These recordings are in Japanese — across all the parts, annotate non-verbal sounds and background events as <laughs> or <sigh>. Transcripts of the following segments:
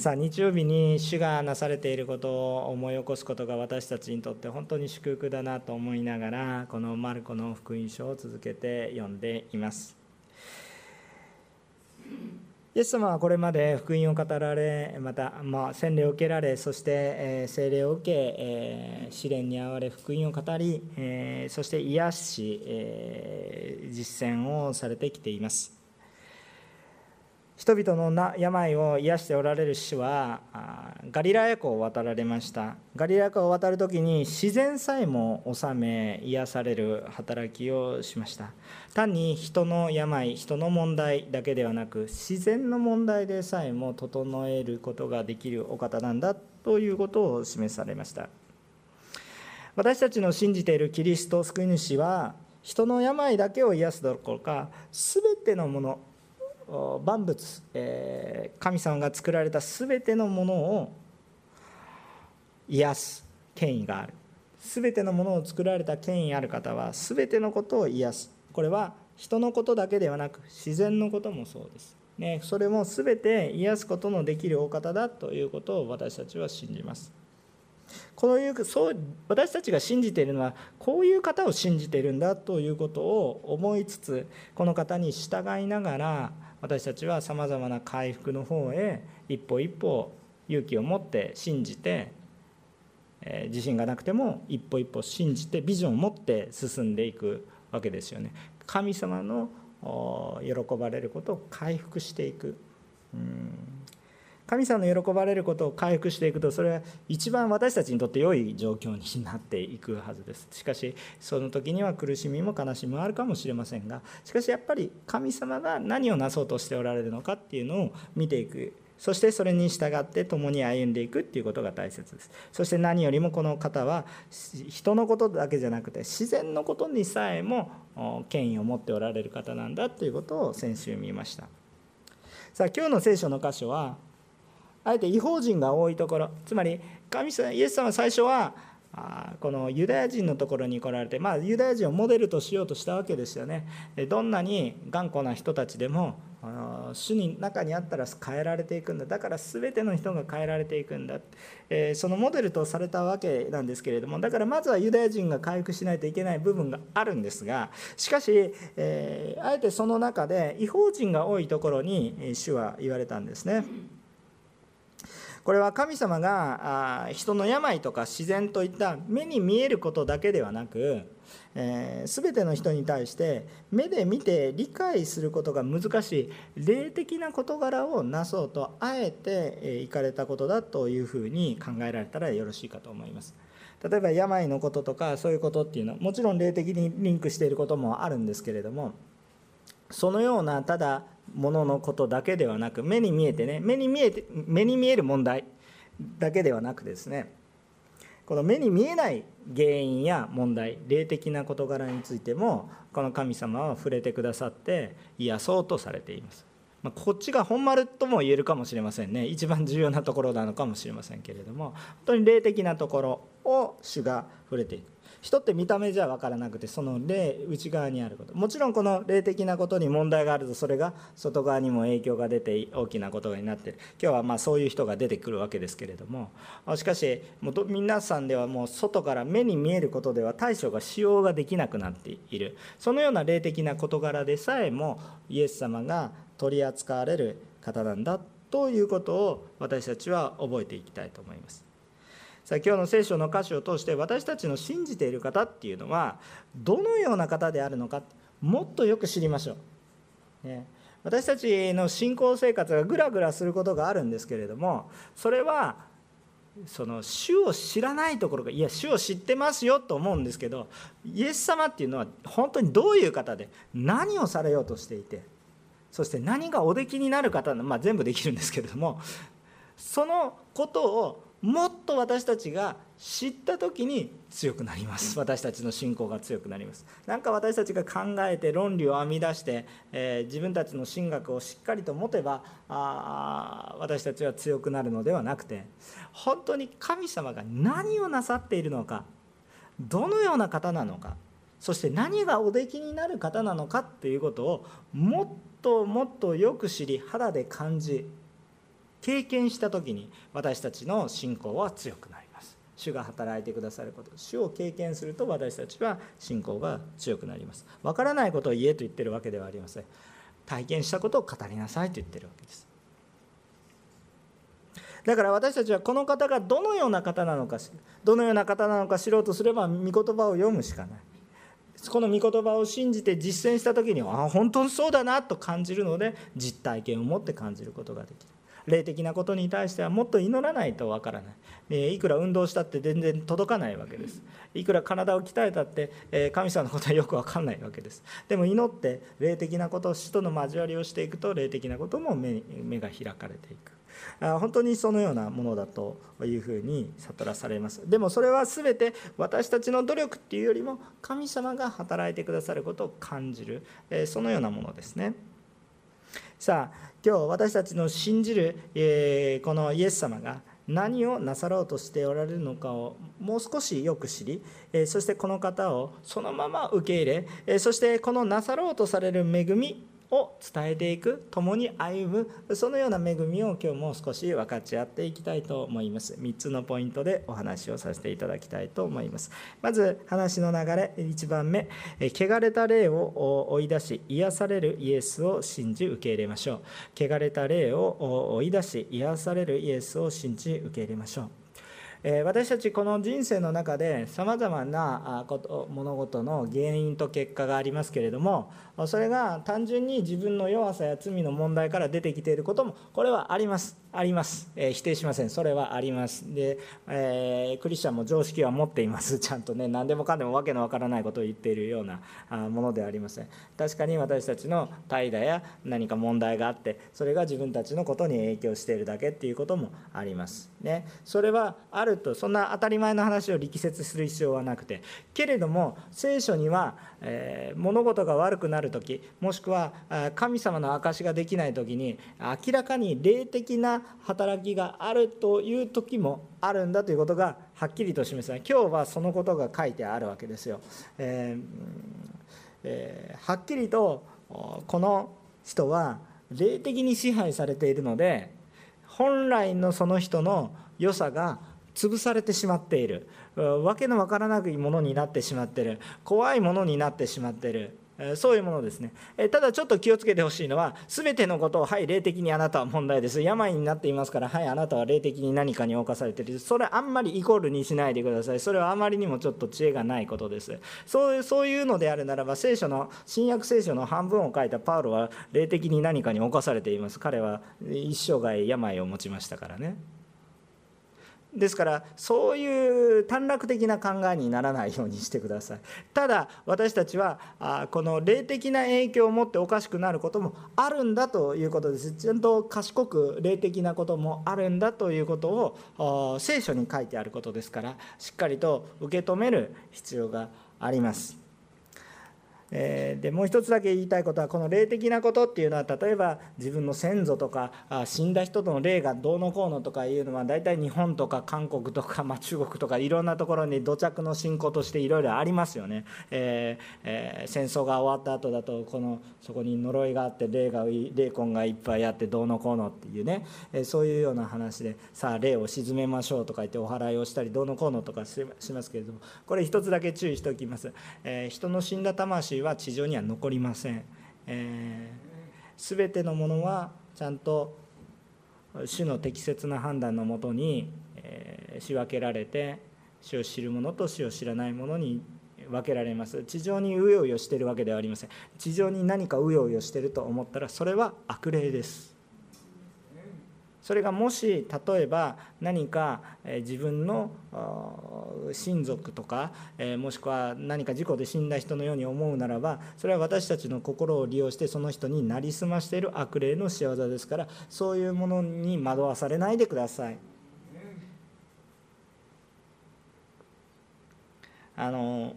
さあ日曜日に主がなされていることを思い起こすことが私たちにとって本当に祝福だなと思いながらこのマルコの福音書を続けて読んでいます。イエス様はこれまで福音を語られまた、まあ、洗礼を受けられそして、え、聖霊を受け、え、試練に遭われ福音を語り、え、そして癒し、実践をされてきています。人々の病を癒しておられる主はガリラヤ湖を渡られました。ガリラヤ湖を渡る時に自然さえも治め癒される働きをしました。単に人の病人の問題だけではなく自然の問題でさえも整えることができるお方なんだということを示されました。私たちの信じているキリスト救い主は人の病だけを癒すどころか全てのもの万物、えー神様が作られた全てのものを癒す権威がある。全てのものを作られた権威ある方は全てのことを癒す。これは人のことだけではなく自然のこともそうです、ね、それも全て癒すことのできるお方だということを私たちは信じます。こういうそう私たちが信じているのはこういう方を信じているんだということを思いつつこの方に従いながら私たちはさまざまな回復の方へ一歩一歩勇気を持って信じて、え自信がなくても一歩一歩信じてビジョンを持って進んでいくわけですよね。神様の喜ばれることを回復していく。うん神様の喜ばれることを回復していくとそれは一番私たちにとって良い状況になっていくはずです。しかしその時には苦しみも悲しみもあるかもしれませんがしかしやっぱり神様が何をなそうとしておられるのかっていうのを見ていく。そしてそれに従って共に歩んでいくっていうことが大切です。そして何よりもこの方は人のことだけじゃなくて自然のことにさえも権威を持っておられる方なんだということを先週見ました。さあ今日の聖書の箇所はあえて違法人が多いところ。つまり神様イエス様は最初はこのユダヤ人のところに来られて、まあ、ユダヤ人をモデルとしようとしたわけですよね。どんなに頑固な人たちでも主に中にあったら変えられていくんだ。だから全ての人が変えられていくんだ、えそのモデルとされたわけなんですけれどもだからまずはユダヤ人が回復しないといけない部分があるんですがしかし、えあえてその中で違法人が多いところに主は言われたんですね。これは神様が人の病とか自然といった目に見えることだけではなく、えー、全ての人に対して目で見て理解することが難しい霊的な事柄をなそうとあえて行かれたことだというふうに考えられたらよろしいかと思います。例えば病のこととかそういうことっていうのはもちろん霊的にリンクしていることもあるんですけれどもそのようなただもののことだけではなく目に見えてね目に見えて目に見える問題だけではなくですねこの目に見えない原因や問題霊的な事柄についてもこの神様は触れてくださって癒そうとされています。まこっちが本丸とも言えるかもしれませんね一番重要なところなのかもしれませんけれども本当に霊的なところを主が触れていく人って見た目じゃ分からなくてその霊内側にあること。もちろんこの霊的なことに問題があるとそれが外側にも影響が出て大きなことになってる。今日はまあそういう人が出てくるわけですけれども。しかしもう皆さんではもう外から目に見えることでは対処がしようができなくなっている。そのような霊的な事柄でさえもイエス様が取り扱われる方なんだということを私たちは覚えていきたいと思います。さあ今日の聖書の歌詞を通して私たちの信じている方っていうのはどのような方であるのかもっとよく知りましょう。ね、私たちの信仰生活がぐらぐらすることがあるんですけれどもそれはその主を知らないところがいや主を知ってますよと思うんですけどイエス様っていうのは本当にどういう方で何をされようとしていてそして何がおできになる方のまあ、全部できるんですけれどもそのことをもっと私たちが知った時に強くなります。私たちの信仰が強くなります。なんか私たちが考えて論理を編み出して、えー、自分たちの神学をしっかりと持てばあ私たちは強くなるのではなくて本当に神様が何をなさっているのかどのような方なのかそして何がおできになる方なのかっていうことをもっともっとよく知り肌で感じ経験した時に私たちの信仰は強くなります。主が働いてくださること主を経験すると私たちは信仰が強くなります。分からないことを言えと言ってるわけではありません。体験したことを語りなさいと言ってるわけです。だから私たちはこの方がどのような方なのかどのような方なのか知ろうとすれば御言葉を読むしかない。この御言葉を信じて実践した時にああ本当にそうだなと感じるので実体験を持って感じることができる。霊的なことに対してはもっと祈らないとわからない。いくら運動したって全然届かないわけです。いくら体を鍛えたって神様のことはよく分かんないわけです。でも祈って霊的なこと死との交わりをしていくと霊的なことも目目が開かれていく。本当にそのようなものだというふうに悟らされます。でもそれは全て私たちの努力っていうよりも神様が働いてくださることを感じる。そのようなものですね。さあ今日私たちの信じるえこのイエス様が何をなさろうとしておられるのかをもう少しよく知りえそしてこの方をそのまま受け入れえそしてこのなさろうとされる恵みを伝えていく共に歩むそのような恵みを今日も少し分かち合っていきたいと思います。3つのポイントでお話をさせていただきたいと思います。まず話の流れ1番目。汚れた霊を追い出し癒されるイエスを信じ受け入れましょう。汚れた霊を追い出し癒されるイエスを信じ受け入れましょう。私たちこの人生の中でさまざまなこと物事の原因と結果がありますけれどもそれが単純に自分の弱さや罪の問題から出てきていることもこれはあります。あります、えー、否定しません。それはあります。で、えー、クリスチャンも常識は持っています。<laughs> ちゃんとね何でもかんでもわけのわからないことを言っているようなあものではありません。確かに私たちの怠惰や何か問題があってそれが自分たちのことに影響しているだけっていうこともあります。ね。それはあるとそんな当たり前の話を力説する必要はなくて。けれども聖書には、えー、物事が悪くなる時もしくは神様の証しができない時に明らかに霊的な働きがあるという時もあるんだということがはっきりと示され今日はそのことが書いてあるわけですよ。えーえー、はっきりとこの人は霊的に支配されているので本来のその人の良さが潰されてしまっている。わけのわからないものになってしまってる。怖いものになってしまっているそういうものですね。ただちょっと気をつけてほしいのは全てのことをはい霊的にあなたは問題です。病になっていますからはいあなたは霊的に何かに侵されている。それあんまりイコールにしないでください。それはあまりにもちょっと知恵がないことです。そういうそういうのであるならば聖書の新約聖書の半分を書いたパウロは霊的に何かに侵されています。彼は一生涯病を持ちましたからね。ですからそういう短絡的な考えにならないようにしてください。ただ私たちはこの霊的な影響を持っておかしくなることもあるんだということです。ちゃんと賢く霊的なこともあるんだということを聖書に書いてあることですからしっかりと受け止める必要があります。えでもう一つだけ言いたいことはこの霊的なことっていうのは例えば自分の先祖とか死んだ人との霊がどうのこうのとかいうのは大体日本とか韓国とか、まあ、中国とかいろんなところに土着の信仰としていろいろありますよね、えーえー、戦争が終わった後だとこのそこに呪いがあって霊が霊魂がいっぱいあってどうのこうのっていうね、え、そういうような話でさあ霊を鎮めましょうとか言ってお祓いをしたりどうのこうのとかしますけれどもこれ一つだけ注意しておきます、え、人の死んだ魂は地上には残りません、えー、全てのものはちゃんと主の適切な判断のもとに、えー、仕分けられて主を知る者と主を知らないものに分けられます。地上にうようよしてるわけではありません。地上に何かうようよしてると思ったらそれは悪霊です。それがもし例えば何か自分の親族とかもしくは何か事故で死んだ人のように思うならばそれは私たちの心を利用してその人になりすましている悪霊の仕業ですからそういうものに惑わされないでください。あの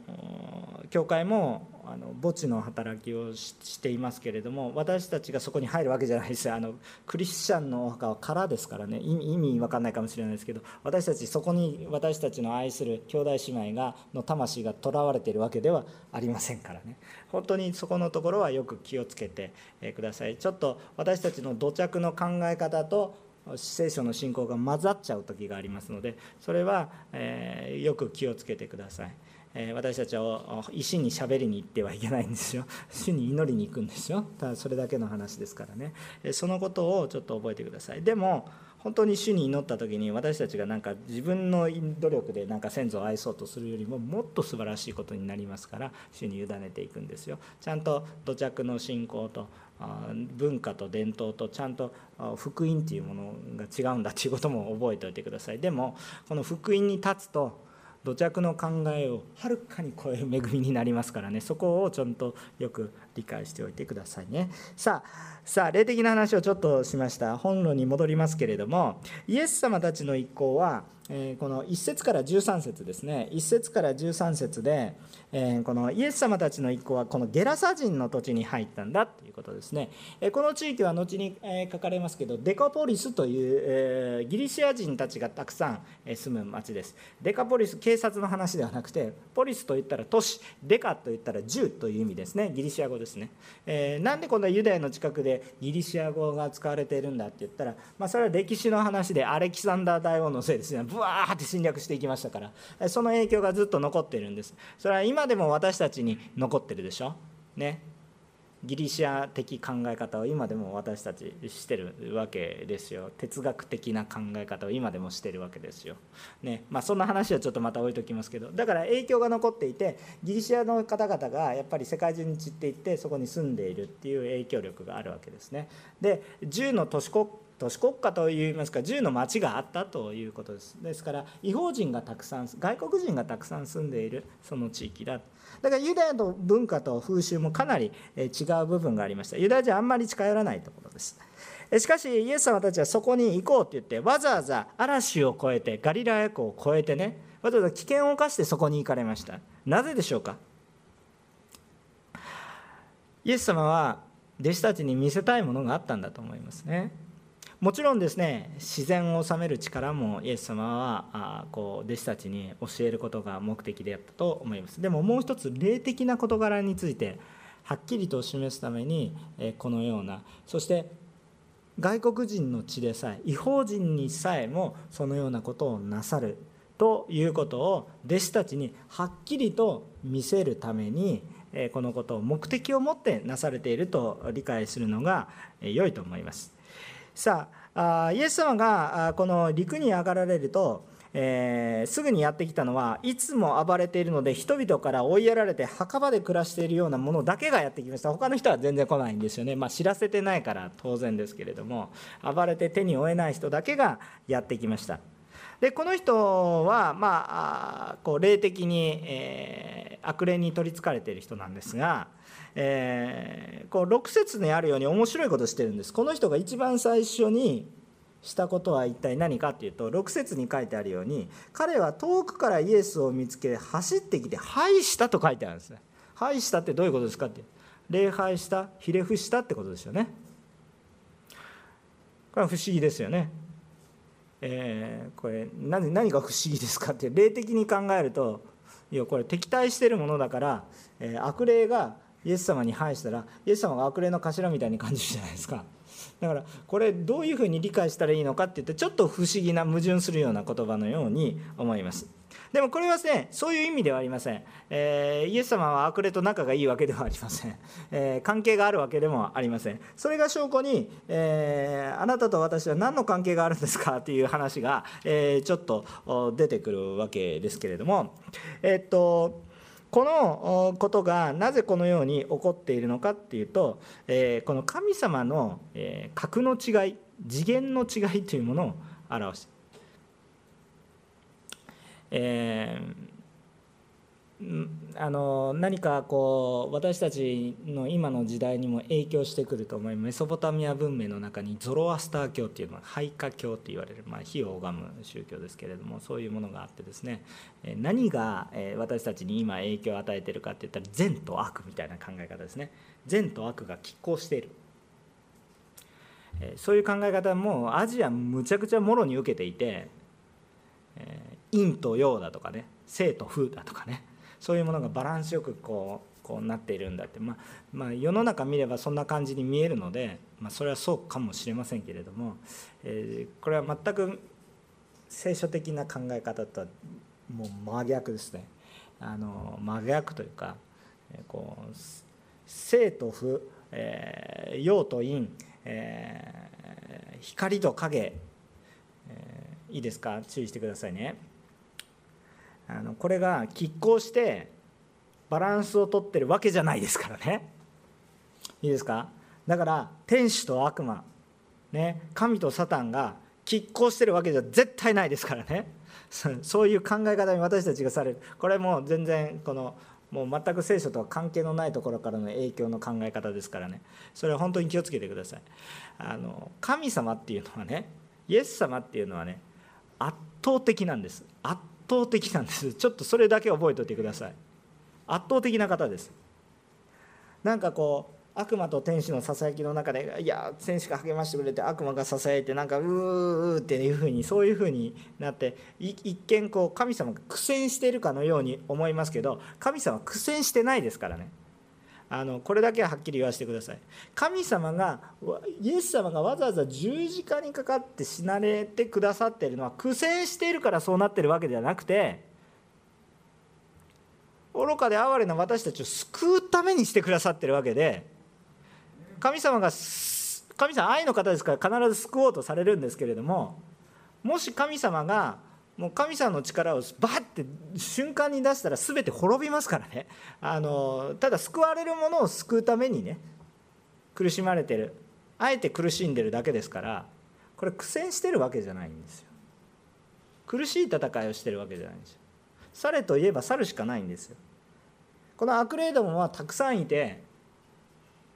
教会もあの墓地の働きをしていますけれども私たちがそこに入るわけじゃないですあのクリスチャンのお墓は空ですからね。意味分かんないかもしれないですけど私たちそこに私たちの愛する兄弟姉妹がの魂がとらわれているわけではありませんからね。本当にそこのところはよく気をつけてください。ちょっと私たちの土着の考え方と聖書の信仰が混ざっちゃう時がありますのでそれは、えーよく気をつけてください。私たちは石に喋りに行ってはいけないんですよ。<laughs> 主に祈りに行くんですよ。ただそれだけの話ですからね。そのことをちょっと覚えてください。でも本当に主に祈った時に私たちがなんか自分の努力でなんか先祖を愛そうとするよりももっと素晴らしいことになりますから主に委ねていくんですよ。ちゃんと土着の信仰と文化と伝統とちゃんと福音っていうものが違うんだっていうことも覚えておいてください。でもこの福音に立つと土着の考えをはるかに超える恵みになりますからね。そこをちゃんとよく理解しておいてくださいね。さあさあ霊的な話をちょっとしました。本論に戻りますけれどもイエス様たちの一行はえこの1節から13節ですね。1節から13節で、えこのイエス様たちの一行はこのゲラサ人の土地に入ったんだということですね、えこの地域は後に、え書かれますけどデカポリスという、えギリシア人たちがたくさん住む町です。デカポリス警察の話ではなくてポリスといったら都市デカといったら10という意味ですね。ギリシア語ですね、えなんでこんなユダヤの近くでギリシア語が使われているんだって言ったら、まあ、それは歴史の話でアレキサンダー大王のせいですね。ブワーって侵略していきましたからその影響がずっと残っているんです。それは今でも私たちに残ってるでしょ？ね。ギリシア的考え方を今でも私たちしてるわけですよ。哲学的な考え方を今でもしてるわけですよ、ね。まあ、そんな話はちょっとまた置いときますけど。だから影響が残っていてギリシアの方々がやっぱり世界中に散っていってそこに住んでいるっていう影響力があるわけですね。で10の都市国都市国家といいますか10の町があったということです。ですから違法人がたくさん外国人がたくさん住んでいるその地域だ。だからユダヤの文化と風習もかなり違う部分がありました。ユダヤ人はあんまり近寄らないところです。しかしイエス様たちはそこに行こうって言ってわざわざ嵐を越えてガリラヤ湖を越えてねわざわざ危険を冒してそこに行かれました。なぜでしょうか？イエス様は弟子たちに見せたいものがあったんだと思いますね。もちろんですね自然を治める力もイエス様はあこう弟子たちに教えることが目的であったと思いますでももう一つ霊的な事柄についてはっきりと示すためにえこのようなそして外国人の地でさえ違法人にさえもそのようなことをなさるということを弟子たちにはっきりと見せるためにこのことを目的を持ってなされていると理解するのが良いと思います。さあイエス様がこの陸に上がられると、えー、すぐにやってきたのはいつも暴れているので人々から追いやられて墓場で暮らしているようなものだけがやってきました。他の人は全然来ないんですよね、まあ、知らせてないから当然ですけれども暴れて手に負えない人だけがやってきました。でこの人は、まあ、こう霊的に、えー、悪霊に取りつかれている人なんですがえー、こう6節にあるように面白いことしてるんです。この人が一番最初にしたことは一体何かっていうと6節に書いてあるように彼は遠くからイエスを見つけ走ってきて「拝した」と書いてあるんですね「拝した」ってどういうことですかって礼拝したひれ伏したってことですよね。これは不思議ですよね。えー、これ何何が不思議ですかって霊的に考えるといやこれ敵対してるものだから、えー、悪霊がイエス様に反したらイエス様が悪霊の頭みたいに感じるじゃないですか。だからこれどういうふうに理解したらいいのかって言ってちょっと不思議な矛盾するような言葉のように思います。でもこれはねそういう意味ではありません、えー、イエス様は悪霊と仲がいいわけではありません、えー、関係があるわけでもありません。それが証拠に、えー、あなたと私は何の関係があるんですかっていう話が、えちょっと出てくるわけですけれども。えっとこのことがなぜこのように起こっているのかっていうと、えこの神様の格の違い次元の違いというものを表して、えーあの何かこう私たちの今の時代にも影響してくると思います。メソポタミア文明の中にゾロアスター教っていうのは廃家教と言われる、まあ、火を拝む宗教ですけれどもそういうものがあってですね。何が私たちに今影響を与えてるかっていったら善と悪みたいな考え方ですね。善と悪が拮抗している。そういう考え方もアジアむちゃくちゃもろに受けていて陰と陽だとかね生と風だとかね。そういうものがバランスよくこうこうなっているんだって、まあ、まあ世の中見ればそんな感じに見えるので、まあ、それはそうかもしれませんけれども、えー、これは全く聖書的な考え方とはもう真逆ですね。あの真逆というかえこう生と負、えー、陽と陰、えー、光と影、えー、いいですか？注意してくださいね。あのこれが拮抗してバランスをとってるわけじゃないですからね。いいですか？だから天使と悪魔、ね、神とサタンが拮抗してるわけじゃ絶対ないですからね。<laughs> そういう考え方に私たちがされる。これも全然このもう全く聖書とは関係のないところからの影響の考え方ですからね。それは本当に気をつけてください。あの神様っていうのはねイエス様っていうのはね圧倒的なんです。圧倒的なんです。ちょっとそれだけ覚えておいてください。圧倒的な方です。なんかこう悪魔と天使のささやきの中でいや天使が励ましてくれて悪魔がささやいてなんかうーっていうふうにそういうふうになって一見こう神様が苦戦しているかのように思いますけど神様は苦戦してないですからね。あのこれだけははっきり言わせてください。神様がイエス様がわざわざ十字架にかかって死なれてくださっているのは苦戦しているからそうなってるわけではなくて愚かで哀れな私たちを救うためにしてくださってるわけで神様が神様愛の方ですから必ず救おうとされるんですけれどももし神様がもう神様の力をバッて瞬間に出したら全て滅びますからね。あのただ救われるものを救うためにね苦しまれてる。あえて苦しんでるだけですからこれ苦戦してるわけじゃないんですよ。苦しい戦いをしてるわけじゃないんですよ。去れといえば去るしかないんですよ。この悪霊どもはたくさんいて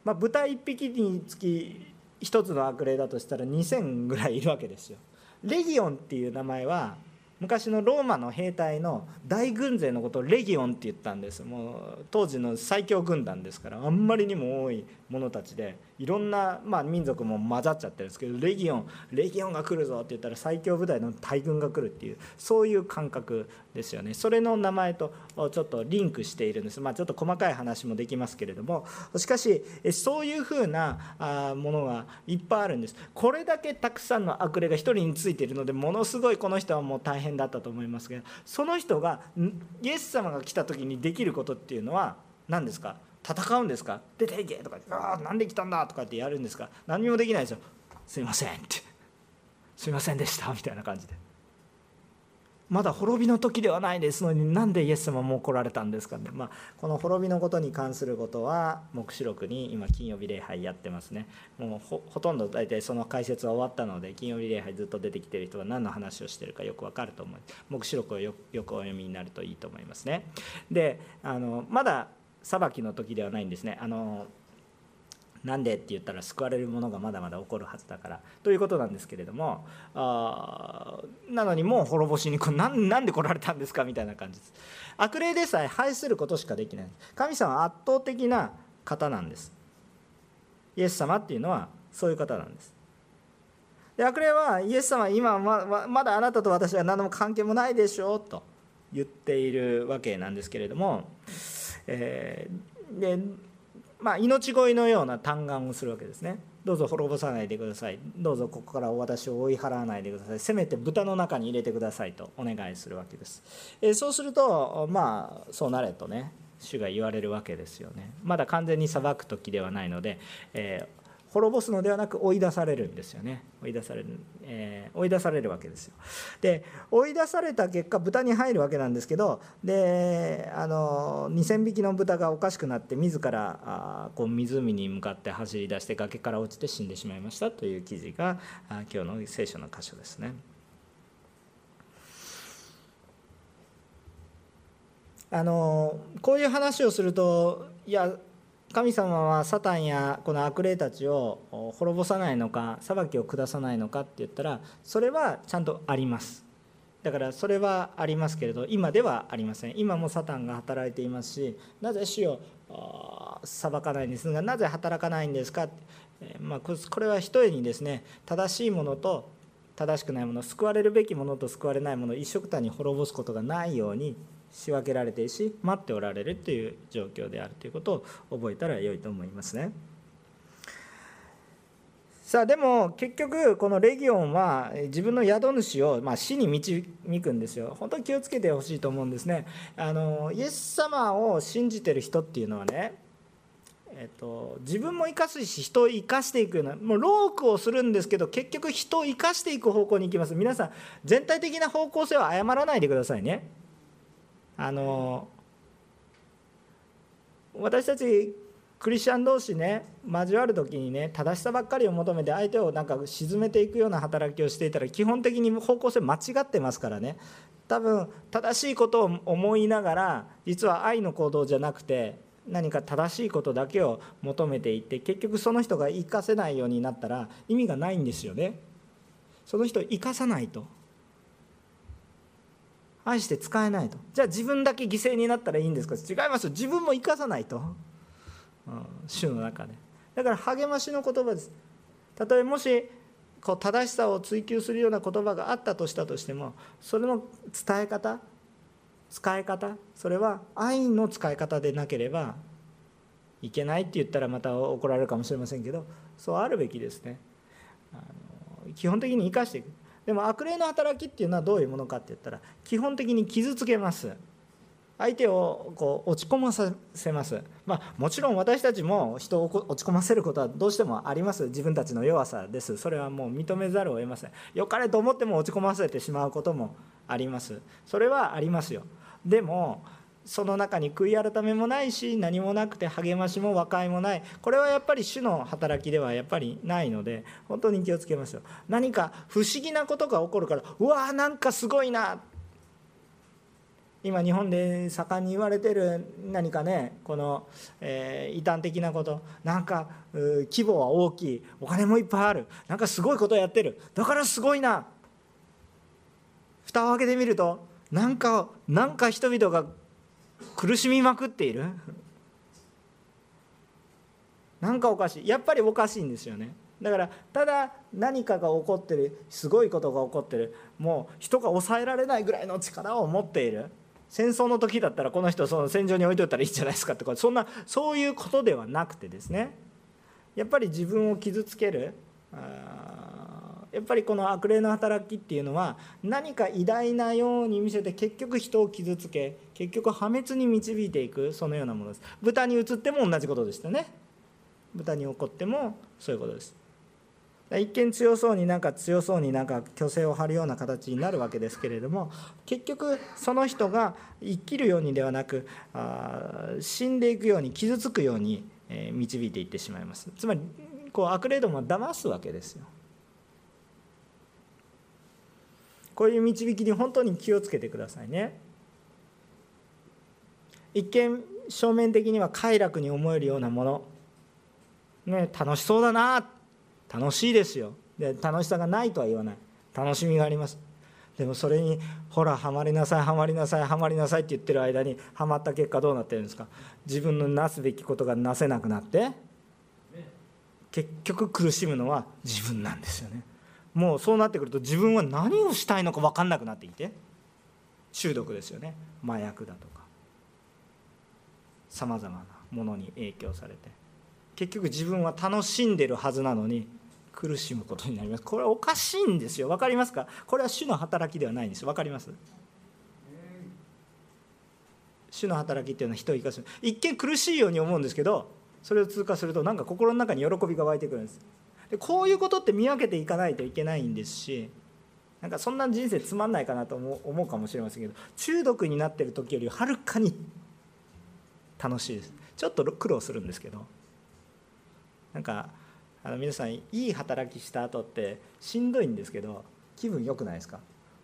まあ、豚1匹につき1つの悪霊だとしたら2,000ぐらいいるわけですよ。レギオンっていう名前は昔のローマの兵隊の大軍勢のことをレギオンって言ったんです。もう当時の最強軍団ですからあんまりにも多い者たちで。いろんな、まあ、民族も混ざっちゃってるんですけどレギオンレギオンが来るぞって言ったら最強部隊の大軍が来るっていうそういう感覚ですよね。それの名前とちょっとリンクしているんです、まあ、ちょっと細かい話もできますけれども。しかしそういうふうなものがいっぱいあるんです。これだけたくさんの悪霊が1人についているのでものすごいこの人はもう大変だったと思いますけどその人がイエス様が来た時にできることっていうのは何ですか？戦うんですか？出ていけとかああなんで来たんだとかってやるんですか？何もできないですよ。すいませんって。すいませんでしたみたいな感じで。まだ滅びの時ではないですのになんでイエス様も来られたんですかね、まあ、この滅びのことに関することは黙示録に今金曜日礼拝やってますね。もうほとんど大体その解説は終わったので金曜日礼拝ずっと出てきてる人は何の話をしてるかよくわかると思う黙示録をよくお読みになるといいと思いますね。であのまだ裁きの時ではないんですね。あのなんでって言ったら救われるものがまだまだ起こるはずだから。ということなんですけれどもあなのにもう滅ぼしになんで来られたんですかみたいな感じです。悪霊でさえ排することしかできない。神様は圧倒的な方なんです。イエス様っていうのはそういう方なんです。で悪霊はイエス様今ままだあなたと私は何も関係もないでしょうと言っているわけなんですけれどもえー、でまあ、命乞いのような嘆願をするわけですね。どうぞ滅ぼさないでください。どうぞここから私を追い払わないでください。せめて豚の中に入れてくださいとお願いするわけです。えそうすると、まあ、そうなれとね、主が言われるわけですよね。まだ完全に裁く時ではないので、えー滅ぼすのではなく追い出されるんですよね追い出される、えー、追い出されるわけですよで追い出された結果豚に入るわけなんですけどであの2,000匹の豚がおかしくなって自らあこう湖に向かって走り出して崖から落ちて死んでしまいましたという記事があ今日の聖書の箇所ですね。あのこういう話をするといや神様はサタンやこの悪霊たちを滅ぼさないのか裁きを下さないのかって言ったらそれはちゃんとあります。だからそれはありますけれど今ではありません。今もサタンが働いていますしなぜ主を裁かないんですがなぜ働かないんですか、まあ、これはひとえにですね正しいものと正しくないもの救われるべきものと救われないものを一緒くたに滅ぼすことがないように仕分けられているし待っておられるという状況であるということを覚えたら良いと思いますね。さあでも結局このレギオンは自分の宿主をま死に導くんですよ。本当に気をつけてほしいと思うんですね。あのイエス様を信じてる人っていうのはねえっと、自分も生かすし人を生かしていくようなもうロークをするんですけど結局人を生かしていく方向に行きます。皆さん全体的な方向性は誤らないでくださいね。あの私たちクリスチャン同士ね交わる時にね正しさばっかりを求めて相手をなんか沈めていくような働きをしていたら基本的に方向性間違ってますからね。多分正しいことを思いながら実は愛の行動じゃなくて何か正しいことだけを求めていって結局その人が生かせないようになったら意味がないんですよね。その人を生かさないと。愛して使えないと。じゃあ自分だけ犠牲になったらいいんですか？違います自分も生かさないと、うん、主の中で。だから励ましの言葉です。たとえもしこう正しさを追求するような言葉があったとしたとしてもそれの伝え方使い方それは愛の使い方でなければいけないって言ったらまた怒られるかもしれませんけどそうあるべきですね。基本的に生かしていく。でも悪霊の働きっていうのはどういうものかって言ったら基本的に傷つけます。相手をこう落ち込ませます、まあ、もちろん私たちも人を落ち込ませることはどうしてもあります。自分たちの弱さです。それはもう認めざるを得ません。良かれと思っても落ち込ませてしまうこともあります。それはありますよ。でもその中に悔い改めもないし何もなくて励ましも和解もない。これはやっぱり主の働きではやっぱりないので本当に気をつけますよ何か不思議なことが起こるからうわーなんかすごいな。今日本で盛んに言われてる何かねこの、えー、異端的なこと。なんか規模は大きい。お金もいっぱいある。なんかすごいことやってる。だからすごいな。蓋を開けてみるとなんかなんか人々が苦しみまくっている？なんかおかしい。やっぱりおかしいんですよね。だからただ何かが起こってるすごいことが起こってるもう人が抑えられないぐらいの力を持っている。戦争の時だったらこの人その戦場に置いといたらいいんじゃないですかとかそんなそういうことではなくてですね。やっぱり自分を傷つけるやっぱりこの悪霊の働きっていうのは何か偉大なように見せて結局人を傷つけ結局破滅に導いていくそのようなものです。豚に移っても同じことでしたね。豚に起こってもそういうことです。一見強そうになんか強そうになんか虚勢を張るような形になるわけですけれども結局その人が生きるようにではなくあ死んでいくように傷つくように導いていってしまいます。つまりこう悪霊どもは騙すわけですよ。こういう導きに本当に気をつけてくださいね。一見正面的には快楽に思えるようなもの、ね、楽しそうだな。楽しいですよ。で楽しさがないとは言わない。楽しみがあります。でもそれにほらハマりなさいハマりなさいハマりなさいって言ってる間にハマった結果どうなってるんですか？自分のなすべきことがなせなくなって結局苦しむのは自分なんですよね。もうそうなってくると自分は何をしたいのか分かんなくなっていて。中毒ですよね。麻薬だとか。さまざまなものに影響されて。結局自分は楽しんでるはずなのに苦しむことになります。これはおかしいんですよ。分かりますか？これは主の働きではないんです分かります？主の働きっていうのは人を生かす。一見苦しいように思うんですけどそれを通過するとなんか心の中に喜びが湧いてくるんです。でこういうことって見分けていかないといけないんですしなんかそんな人生つまんないかなと思うかもしれませんけど中毒になってる時よりはるかに楽しいです。ちょっと苦労するんですけど。なんかあの皆さんいい働きした後ってしんどいんですけど気分良くないですか？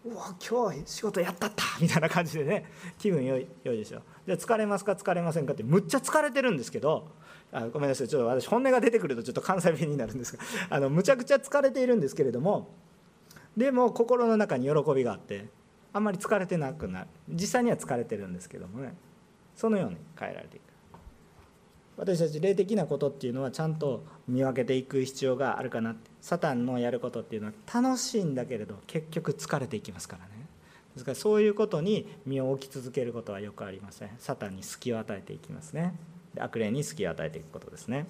うわ今日仕事やったった！みたいな感じでね気分良い良いでしょじゃあ疲れますか？疲れませんか？ってむっちゃ疲れてるんですけどあごめんなさい。ちょっと私本音が出てくるとちょっと関西弁になるんですが <laughs> あのむちゃくちゃ疲れているんですけれどもでも心の中に喜びがあってあんまり疲れてなくなる。実際には疲れてるんですけどもね。そのように変えられていく。私たち霊的なことっていうのはちゃんと見分けていく必要があるかなって。サタンのやることっていうのは楽しいんだけれど結局疲れていきますからね。ですからそういうことに身を置き続けることはよくありません。サタンに隙を与えていきますね。悪霊に隙を与えていくことですね。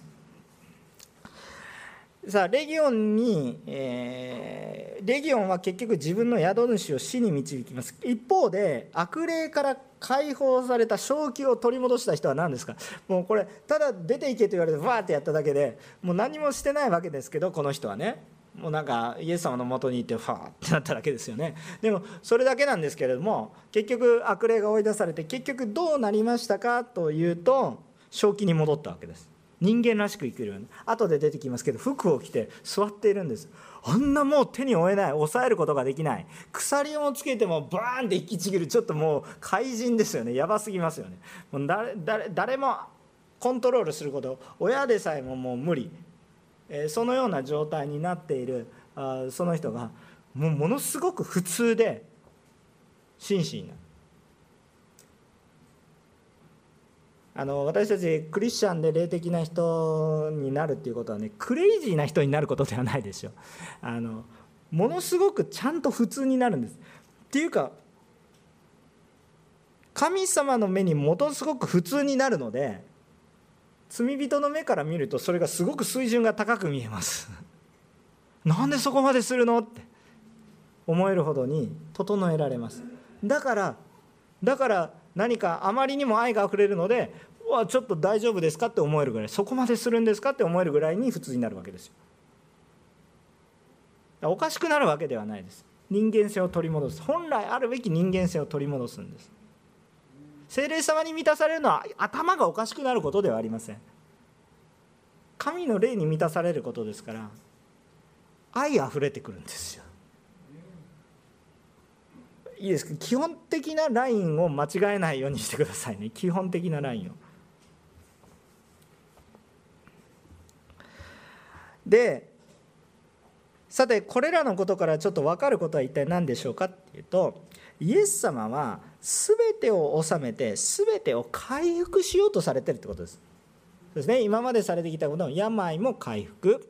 さあレギオンに、えー、レギオンは結局自分の宿主を死に導きます。一方で悪霊から解放された正気を取り戻した人は何ですか？もうこれただ出ていけと言われてバーってやっただけでもう何もしてないわけですけどこの人はね。もうなんかイエス様のもとに行ってファーってなっただけですよね。でもそれだけなんですけれども結局悪霊が追い出されて結局どうなりましたかというと正気に戻ったわけです。人間らしく生きるように後で出てきますけど服を着て座っているんです。あんなもう手に負えない。抑えることができない。鎖をつけてもバーンって引きちぎる。ちょっともう怪人ですよね。やばすぎますよね。もう誰誰誰もコントロールすること。親でさえももう無理、えそのような状態になっている。あその人がもうものすごく普通で真摯になる。あの私たちクリスチャンで霊的な人になるっていうことはねクレイジーな人になることではないでしょあのものすごくちゃんと普通になるんです。っていうか神様の目にものすごく普通になるので罪人の目から見るとそれがすごく水準が高く見えます。<laughs> なんでそこまでするのって思えるほどに整えられます。だからだから何かあまりにも愛があふれるのでわちょっと大丈夫ですかって思えるぐらいそこまでするんですかって思えるぐらいに普通になるわけですよ。おかしくなるわけではないです。人間性を取り戻す。本来あるべき人間性を取り戻すんです。精霊様に満たされるのは頭がおかしくなることではありません。神の霊に満たされることですから愛あふれてくるんですよ。いいですか？基本的なラインを間違えないようにしてくださいね基本的なラインを。でさてこれらのことからちょっと分かることは一体何でしょうかっていうとイエス様は全てを治めて全てを回復しようとされてるってことです。ですね、今までされてきたことの病も回復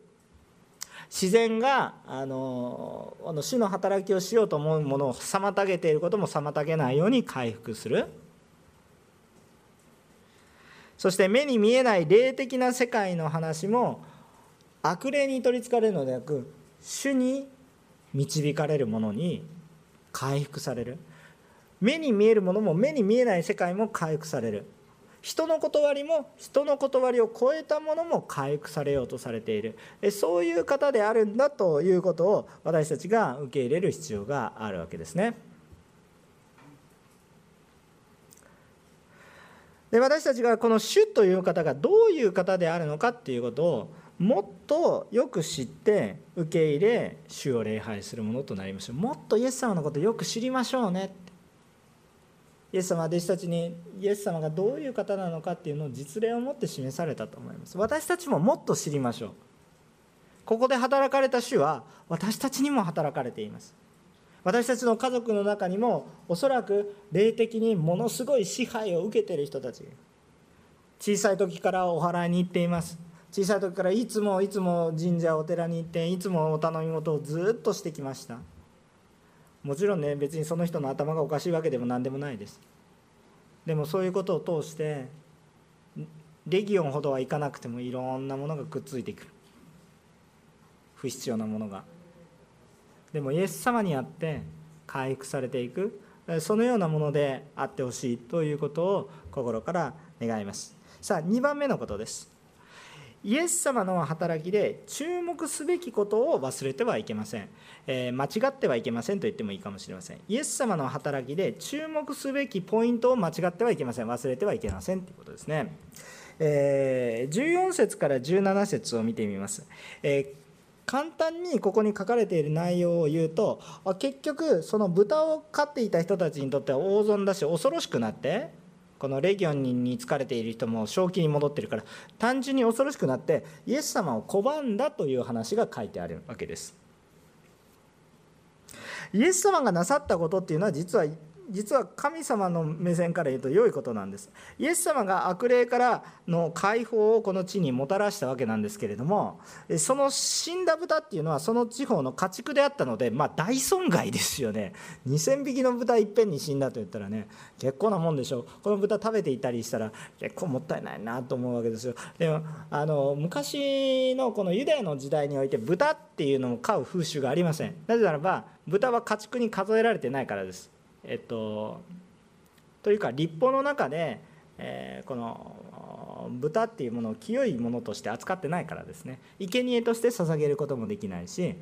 自然があの主の働きをしようと思うものを妨げていることも妨げないように回復する。そして目に見えない霊的な世界の話も悪霊に取りつかれるのではなく主に導かれるものに回復される。目に見えるものも目に見えない世界も回復される。人の断りも人の断りを超えたものも回復されようとされている。そういう方であるんだということを私たちが受け入れる必要があるわけですね。で私たちがこの主という方がどういう方であるのかっていうことをもっとよく知って受け入れ主を礼拝するものとなりましょう。もっとイエス様のことよく知りましょうね。イエス様は弟子たちにイエス様がどういう方なのかっていうのを実例を持って示されたと思います。私たちももっと知りましょう。ここで働かれた主は私たちにも働かれています。私たちの家族の中にもおそらく霊的にものすごい支配を受けている人たち小さい時からお祓いに行っています。小さい時からいつもいつも神社お寺に行っていつもお頼み事をずっとしてきました。もちろんね別にその人の頭がおかしいわけでも何でもないです。でもそういうことを通してレギオンほどはいかなくてもいろんなものがくっついてくる。不必要なものが。でもイエス様にあって回復されていく。そのようなものであってほしいということを心から願います。さあ2番目のことです。イエス様の働きで注目すべきことを忘れてはいけません、えー、間違ってはいけませんと言ってもいいかもしれません。イエス様の働きで注目すべきポイントを間違ってはいけません。忘れてはいけませんということですね、えー、14節から17節を見てみます、えー簡単にここに書かれている内容を言うと結局その豚を飼っていた人たちにとっては大損だし恐ろしくなってこのレギオンに疲れている人も正気に戻ってるから単純に恐ろしくなってイエス様を拒んだという話が書いてある。わけです。イエス様がなさったことっていうのは実は実は神様の目線から言うと良いことなんです。イエス様が悪霊からの解放をこの地にもたらしたわけなんですけれどもその死んだ豚っていうのはその地方の家畜であったのでまあ大損害ですよね。2000匹の豚いっぺんに死んだと言ったらね結構なもんでしょう。この豚食べていたりしたら結構もったいないなと思うわけですよ。でもあの昔のこのユダヤの時代において豚っていうのを飼う風習がありません。なぜならば豚は家畜に数えられてないからです。えっと、というか立法の中で、えー、この豚っていうものを清いものとして扱ってないからですね。生贄として捧げることもできないし、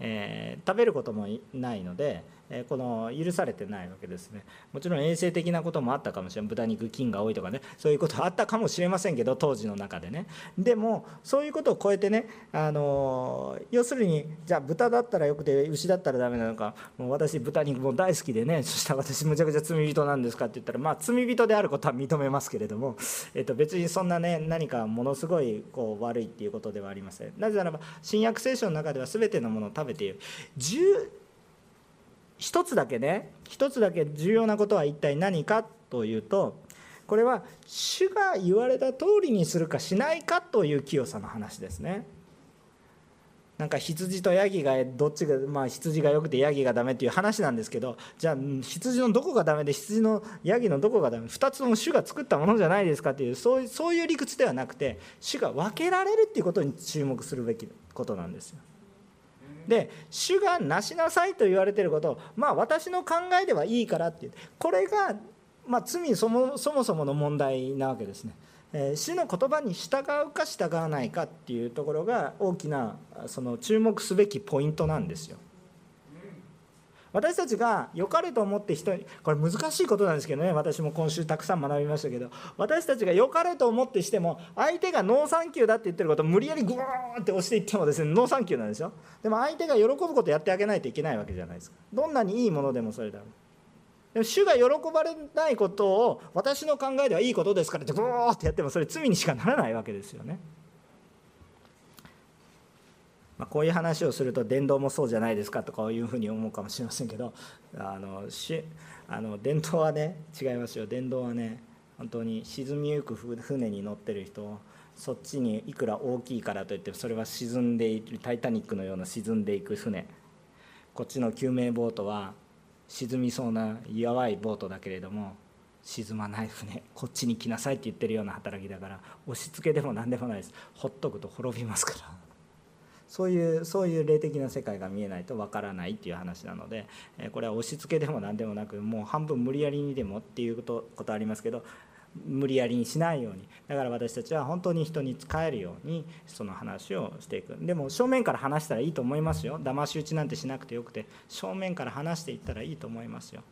えー、食べることもないのでこの許されてないわけですね。もちろん衛生的なこともあったかもしれない豚肉菌が多いとかね。そういうことあったかもしれませんけど当時の中でね。でもそういうことを超えてねあの要するにじゃあ豚だったらよくて牛だったらダメなのか。もう私豚肉も大好きでね。そしたら私むちゃくちゃ罪人なんですかって言ったらまあ罪人であることは認めますけれども、えっと、別にそんなね何かものすごいこう悪いっていうことではありません。なぜならば新約聖書の中では全てのものを食べている。一つだけね一つだけ重要なことは一体何かというとこれは主が言われた通りにするかしないかという清さの話ですね。なんか羊とヤギがどっちがまあ羊が良くてヤギがダメっていう話なんですけどじゃあ羊のどこがダメで羊のヤギのどこがダメ2つとも主が作ったものじゃないですかっていうそういう理屈ではなくて主が分けられるっていうことに注目するべきことなんですよ。で主がなしなさいと言われてることをまあ私の考えではいいからってこれが、まあ、罪そもそもそもの問題なわけですね。えー、主の言葉に従うか従わないかっていうところが大きなその注目すべきポイントなんですよ。私たちが良かれと思って人にこれ難しいことなんですけどね私も今週たくさん学びましたけど私たちが良かれと思ってしても相手がノーサンキューだって言ってることを無理やりグーンって押していってもですねノーサンキューなんですよ。でも相手が喜ぶことやってあげないといけないわけじゃないですか。どんなにいいものでもそれだろう。でも主が喜ばれないことを私の考えではいいことですからってブーってやってもそれ罪にしかならないわけですよね。まあ、こういう話をすると伝道もそうじゃないですかとかいうふうに思うかもしれませんけどあのしあの伝道はね違いますよ。伝道はね本当に沈みゆく船に乗ってる人そっちにいくら大きいからといってそれは沈んでいる「タイタニック」のような沈んでいく船。こっちの救命ボートは沈みそうな弱いボートだけれども沈まない船。こっちに来なさいって言ってるような働きだから押し付けでも何でもないです。ほっとくと滅びますから。そういうそういう霊的な世界が見えないとわからないっていう話なのでこれは押し付けでも何でもなくもう半分無理やりにでもっていうことことありますけど無理やりにしないように。だから私たちは本当に人に使えるようにその話をしていく。でも正面から話したらいいと思いますよ。騙し討ちなんてしなくてよくて正面から話していったらいいと思いますよ。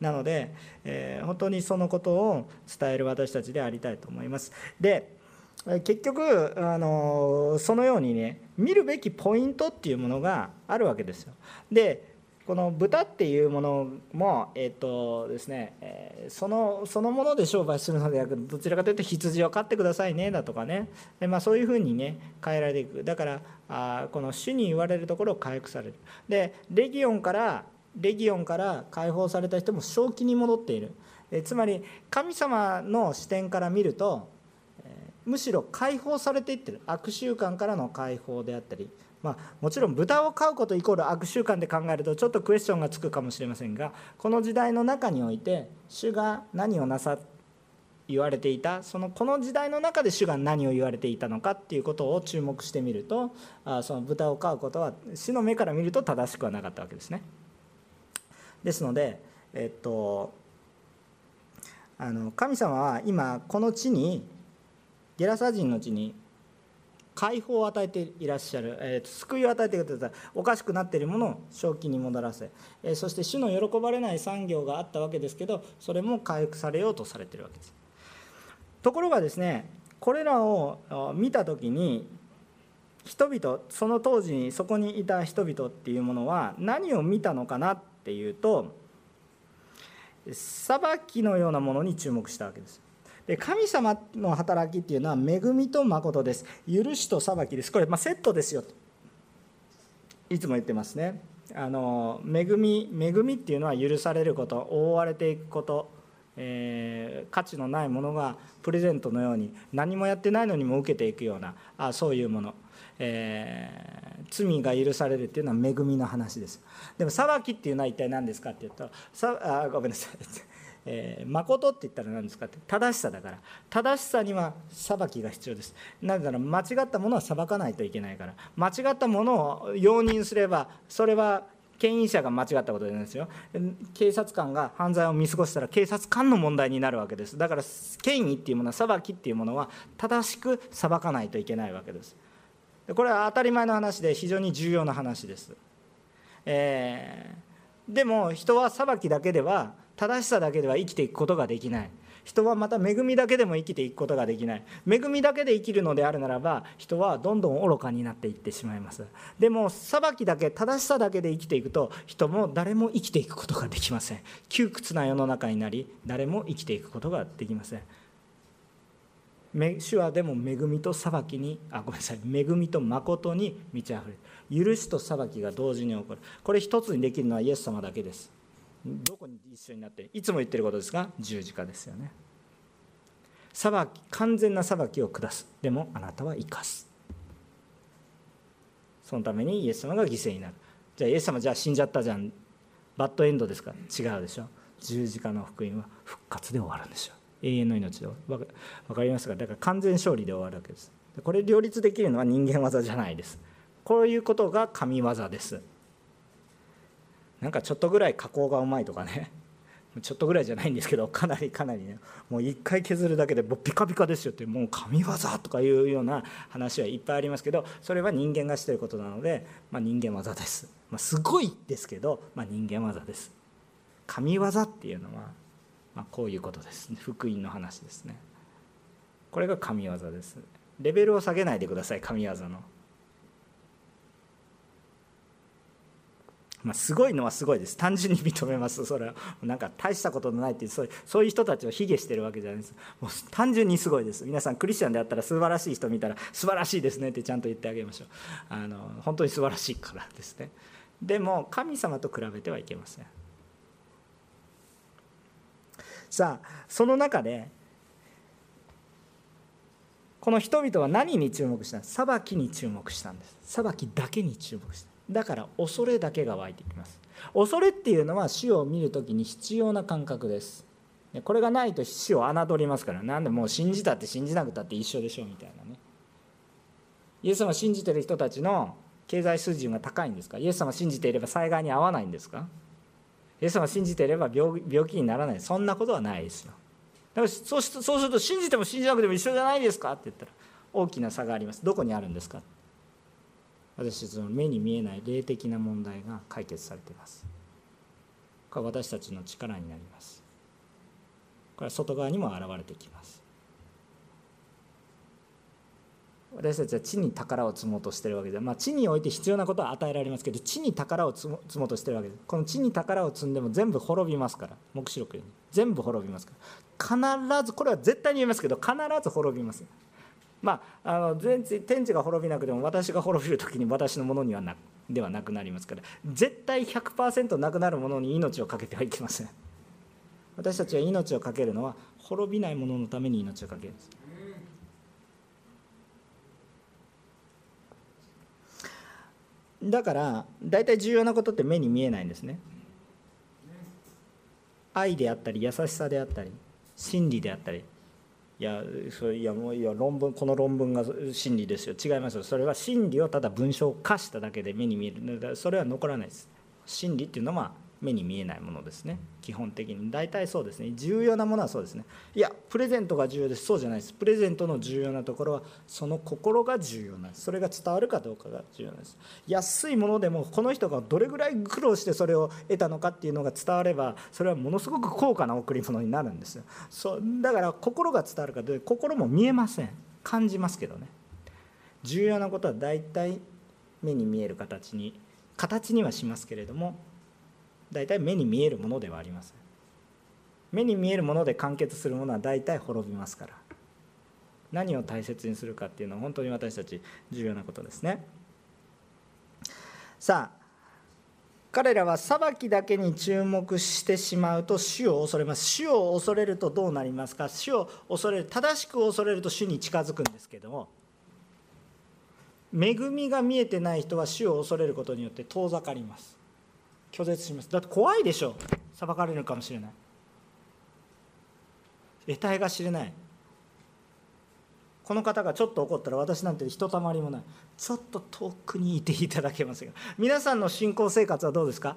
なので、えー、本当にそのことを伝える私たちでありたいと思います。で結局あのそのようにね見るべきポイントっていうものがあるわけですよ。でこの豚っていうものも、えっとですねえそのそのもので商売するのではなくどちらかというと羊を飼ってくださいねだとかね。で、まあ、そういうふうにね変えられていく。だからあこの主に言われるところを回復される。でレギオンからレギオンから解放された人も正気に戻っている。えつまり神様の視点から見るとむしろ解放されていってる悪習慣からの解放であったり、まあ、もちろん豚を飼うことイコール悪習慣で考えるとちょっとクエスチョンがつくかもしれませんがこの時代の中において主が何をなさ言われていたそのこの時代の中で主が何を言われていたのかっていうことを注目してみるとあその豚を飼うことは主の目から見ると正しくはなかったわけですね。ですので、えっと、あの神様は今この地にゲラサ人のうちに解放を与えていらっしゃる、えー、救いを与えてくださいおかしくなっているものを正気に戻らせ、えー、そして主の喜ばれない産業があったわけですけどそれも回復されようとされているわけです。ところがですねこれらを見た時に人々その当時にそこにいた人々っていうものは何を見たのかなっていうと裁きのようなものに注目したわけです。で神様の働きっていうのは恵みと誠です。許しと裁きです。これ、まあ、セットですよいつも言ってますね。あの恵み恵みっていうのは許されること覆われていくこと。えー、価値のないものがプレゼントのように何もやってないのにも受けていくようなあそういうもの、えー、罪が許されるっていうのは恵みの話です。でも裁きっていうのは一体何ですかっていうとさあごめんなさい。えー、誠って言ったら何ですかって正しさだから。正しさには裁きが必要です。なぜなら間違ったものは裁かないといけないから。間違ったものを容認すればそれは牽引者が間違ったことじゃなんですよ。警察官が犯罪を見過ごしたら警察官の問題になるわけです。だから権威っていうものは裁きっていうものは正しく裁かないといけないわけです。これは当たり前の話で非常に重要な話です、えー、でも人は裁きだけでは正しさだけでは生きていくことができない。人はまた恵みだけでも生きていくことができない。恵みだけで生きるのであるならば人はどんどん愚かになっていってしまいます。でも裁きだけ正しさだけで生きていくと人も誰も生きていくことができません。窮屈な世の中になり誰も生きていくことができません。主はでも恵みと裁きにあごめんなさい。恵みと誠に満ち溢れる。許しと裁きが同時に起こる。これ一つにできるのはイエス様だけです。どこに一緒になっていつも言ってることですが十字架ですよね。裁き完全な裁きを下す。でもあなたは生かす。そのためにイエス様が犠牲になる。じゃあイエス様じゃあ死んじゃったじゃん。バッドエンドですか？違うでしょ。十字架の福音は復活で終わるんですよ。永遠の命で分かりますか？だから完全勝利で終わるわけです。これ両立できるのは人間技じゃないです。こういうことが神業です。なんかちょっとぐらい加工がうまいとかね。<laughs> ちょっとぐらいじゃないんですけどかなりかなりね。もう1回削るだけでもうピカピカですよってもう神業とかいうような話はいっぱいありますけどそれは人間がしてることなので、まあ、人間技です、まあ、すごいですけど、まあ、人間技です。神業っていうのは、ま、こういうことです。ね福音の話ですね。これが神業です。レベルを下げないでください神業の。まあ、すごいのはすごいです。単純に認めます。<laughs> それは。なんか大したことのないっていうそうそういう人たちを卑下してるわけじゃないです。もう単純にすごいです。皆さんクリスチャンであったら素晴らしい人見たら素晴らしいですねってちゃんと言ってあげましょう。あの本当に素晴らしいからですね。でも神様と比べてはいけません。さあその中でこの人々は何に注目した？裁きに注目したんです。裁きだけに注目した。だから恐れだけが湧いてきます。恐れっていうのは死を見る時に必要な感覚です。これがないと死を侮りますから。なんでもう信じたって信じなくたって一緒でしょうみたいなね。イエス様信じてる人たちの経済水準が高いんですか？イエス様信じていれば災害に遭わないんですか？イエス様信じていれば病気にならない。そんなことはないですよ。だからそうそうすると信じても信じなくても一緒じゃないですか？って言ったら大きな差があります。どこにあるんですか？私たちの目に見えない霊的な問題が解決されています。これは私たちの力になります。これは外側にも現れてきます。私たちは地に宝を積もうとしてるわけで、まあ、地において必要なことは与えられますけど地に宝を積もうとしてるわけですこの地に宝を積んでも全部滅びますから黙示録に全部滅びますから。必ずこれは絶対に言いますけど必ず滅びますまあ、あの全天地が滅びなくても私が滅びる時に私のものにはなではなくなりますから。絶対100%なくなるものに命を懸けてはいけません。私たちは命を懸けるのは滅びないもののために命を懸けるんです。だから大体重要なことって目に見えないんですね。愛であったり優しさであったり真理であったり。いやそれいやもういや論文この論文が真理ですよ。違いますよ。それは真理をただ文章化しただけで目に見える。それは残らないです。真理っていうのは目に見えないものですね。基本的に。大体そうですね。重要なものはそうですね。いやプレゼントが重要です。そうじゃないです。プレゼントの重要なところはその心が重要なんです。それが伝わるかどうかが重要なんです。安いものでもこの人がどれぐらい苦労してそれを得たのかっていうのが伝わればそれはものすごく高価な贈り物になるんですよ。そうだから心が伝わるかどうか心も見えません。感じますけどね。重要なことは大体目に見える形に形にはしますけれども大体目に見えるものではありません目に見えるもので完結するものは大体滅びますから。何を大切にするかっていうのは本当に私たち重要なことですね。さあ彼らは裁きだけに注目してしまうと主を恐れます。主を恐れるとどうなりますか？主を恐れる正しく恐れると主に近づくんですけども恵みが見えてない人は主を恐れることによって遠ざかります。拒絶します。だって怖いでしょ。裁かれるかもしれない。得体が知れない。この方がちょっと怒ったら私なんてひとたまりもない。ちょっと遠くにいていただけますが。皆さんの信仰生活はどうですか？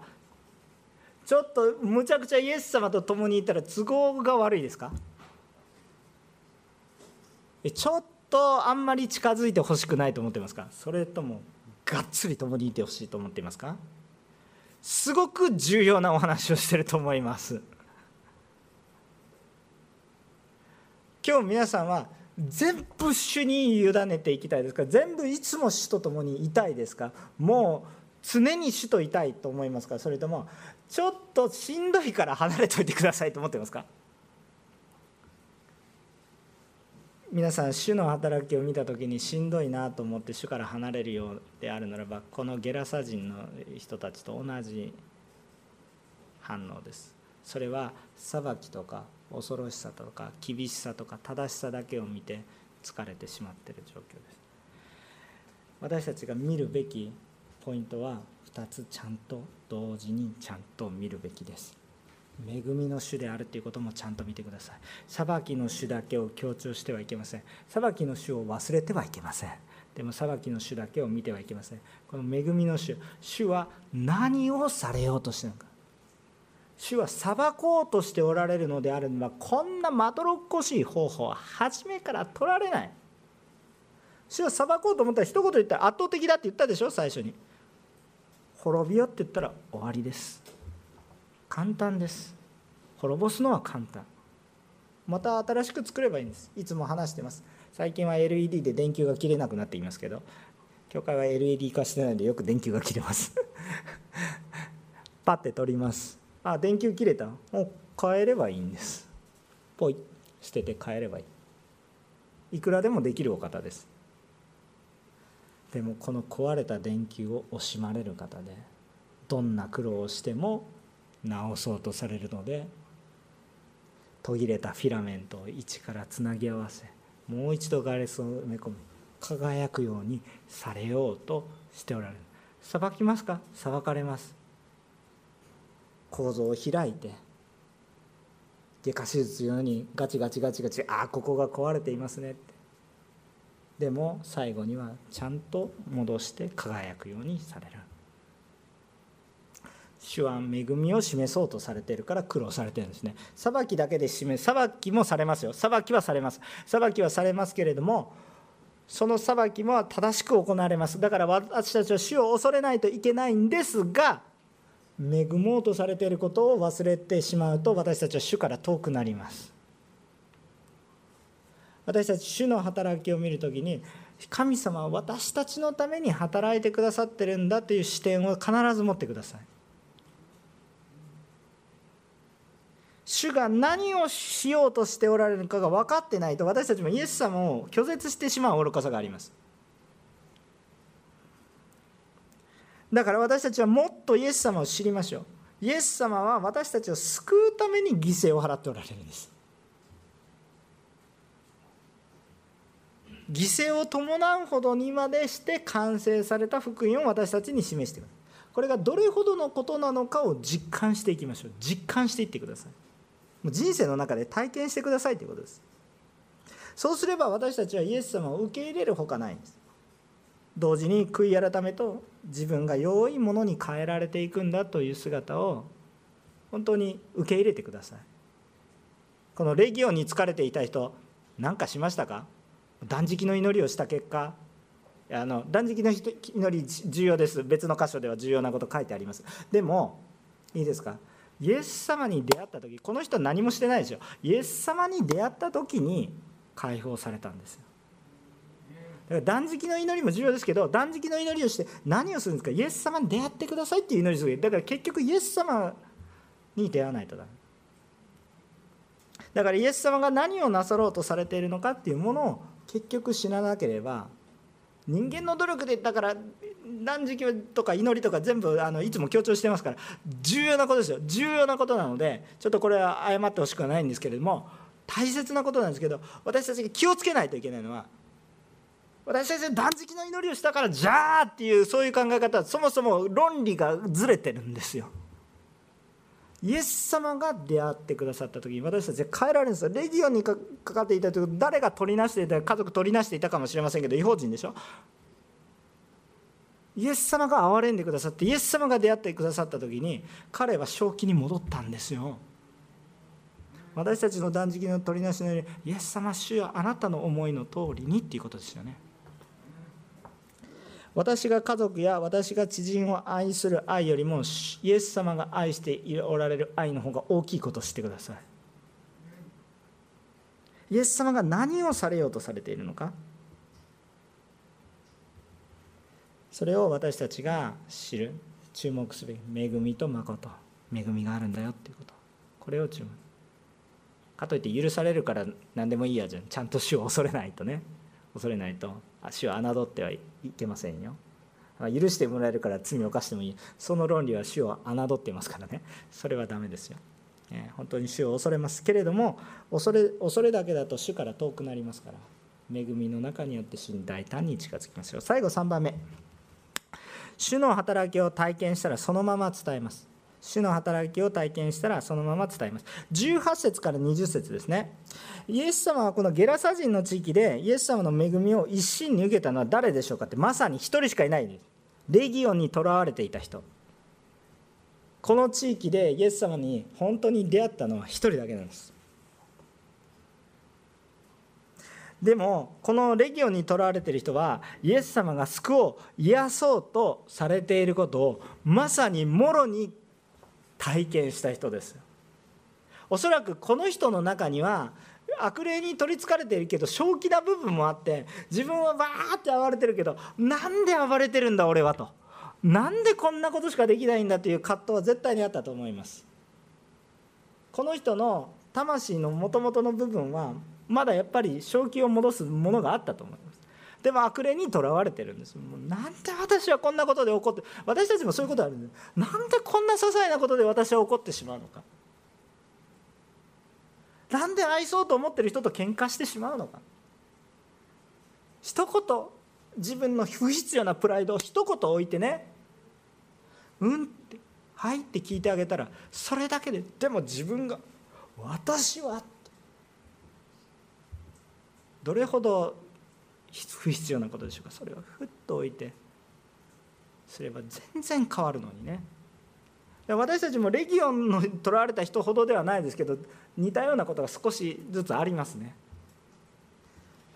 ちょっとむちゃくちゃイエス様と共にいたら都合が悪いですか？ちょっとあんまり近づいてほしくないと思ってますか？それともがっつり共にいてほしいと思っていますか？すごく重要なお話をしてると思います。今日皆さんは全部主に委ねていきたいですか？全部いつも主と共にいたいですか？もう常に主といたいと思いますか？それともちょっとしんどいから離れといてくださいと思ってますか？皆さん主の働きを見た時にしんどいなと思って主から離れるようであるならばこのゲラサ人の人たちと同じ反応です。それは裁きとか恐ろしさとか厳しさとか正しさだけを見て疲れてしまっている状況です。私たちが見るべきポイントは2つちゃんと同時にちゃんと見るべきです。恵みの主であるということもちゃんと見てください。裁きの主だけを強調してはいけません。裁きの主を忘れてはいけません。でも裁きの主だけを見てはいけません。この恵みの主主は何をされようとしてるのか。主は裁こうとしておられるのであるのはこんなまどろっこしい方法は初めから取られない。主は裁こうと思ったら一言言ったら圧倒的だって言ったでしょ最初に。滅びよって言ったら終わりです。簡単です。滅ぼすのは簡単。また新しく作ればいいんです。いつも話してます。最近は LED で電球が切れなくなっていますけど教会は LED 化してないのでよく電球が切れます。<laughs> パッて取ります。あ電球切れた？もう変えればいいんです。ポイ。捨てて変えればいい。いくらでもできるお方です。でもこの壊れた電球を惜しまれる方でどんな苦労をしても直そうとされるので途切れたフィラメントを一からつなぎ合わせもう一度ガレスを埋め込み輝くようにされようとしておられる。裁きますか？裁かれます。構造を開いて外科手術のようにガチガチガチガチああここが壊れていますねって。でも最後にはちゃんと戻して輝くようにされる。主は恵みを示そうとされているから苦労されてるんですね。裁きだけで示す裁きもされますよ。裁きはされます。裁きはされますけれどもその裁きも正しく行われます。だから私たちは主を恐れないといけないんですが恵もうとされていることを忘れてしまうと私たちは主から遠くなります。私たち主の働きを見るときに神様は私たちのために働いてくださってるんだという視点を必ず持ってください。主が何をしようとしておられるかが分かってないと私たちもイエス様を拒絶してしまう愚かさがあります。だから私たちはもっとイエス様を知りましょう。イエス様は私たちを救うために犠牲を払っておられるんです。犠牲を伴うほどにまでして完成された福音を私たちに示してくるこれがどれほどのことなのかを実感していきましょう。実感していってください。人生の中で体験してくださいということです。そうすれば私たちはイエス様を受け入れるほかないんです。同時に悔い改めと自分が良いものに変えられていくんだという姿を本当に受け入れてください。このレギオンに疲れていた人何かしましたか？断食の祈りをした結果。あの断食の祈り重要です。別の箇所では重要なこと書いてあります。でもいいですか？イエス様に出会った時この人は何もしてないでしょイエス様に出会った時に解放されたんですよ。だから断食の祈りも重要ですけど断食の祈りをして何をするんですか？イエス様に出会ってくださいっていう祈りする。だから結局イエス様に出会わないとだだからイエス様が何をなさろうとされているのかっていうものを結局死ななければ人間の努力でだから断食とか祈りとか全部あのいつも強調してますから重要なことですよ重要なことなのでちょっとこれは謝ってほしくはないんですけれども大切なことなんですけど私たちが気をつけないといけないのは私たちが断食の祈りをしたからじゃあっていうそういう考え方はそもそも論理がずれてるんですよ。イエス様が出会ってくださった時に私たちは変えられるんですよレギオンにかかっていた時誰が取りなしていた家族取りなしていたかもしれませんけど違法人でしょ？イエス様が憐れんでくださってイエス様が出会ってくださった時に彼は正気に戻ったんですよ。私たちの断食の取りなしのようにイエス様主よあなたの思いの通りにっていうことですよね。私が家族や私が知人を愛する愛よりもイエス様が愛しておられる愛の方が大きいことを知ってください。イエス様が何をされようとされているのか。それを私たちが知る。注目すべき恵みと誠。恵みがあるんだよっていうこと。これを注目かといって許されるから何でもいいやじゃん。ちゃんと主を恐れないとね。恐れないと。主を侮ってはいけませんよ。許してもらえるから罪を犯してもいい。その論理は主を侮っていますからね。それはダメですよ、本当に主を恐れますけれども恐れ恐れだけだと主から遠くなりますから恵みの中によって主に大胆に近づきますよ。最後3番目。主の働きを体験したらそのまま伝えます。主の働きを体験したらそのまま伝えます。18節から20節ですね。イエス様はこのゲラサ人の地域でイエス様の恵みを一身に受けたのは誰でしょうかってまさに1人しかいないです。レギオンにとらわれていた人。この地域でイエス様に本当に出会ったのは1人だけなんです。でもこのレギオンにとらわれている人はイエス様が救を癒そうとされていることをまさにもろに体験した人です。おそらくこの人の中には悪霊に取りつかれているけど正気な部分もあって自分はバーって暴れてるけどなんで暴れてるんだ俺はと。なんでこんなことしかできないんだという葛藤は絶対にあったと思います。この人の魂のもともとの部分はまだやっぱり正気を戻すものがあったと思いますでも悪霊にとらわれてるんです。もうなんで私はこんなことで怒って私たちもそういうことあるんです。なんでこんな些細なことで私は怒ってしまうのか。なんで愛そうと思ってる人と喧嘩してしまうのか。一言自分の不必要なプライドを一言置いてね「うん」って「はい」って聞いてあげたらそれだけででも自分が「私は」どれほど不必要なことでしょうか？それをふっと置いてすれば全然変わるのにね。私たちもレギオンのとらわれた人ほどではないですけど似たようなことが少しずつありますね。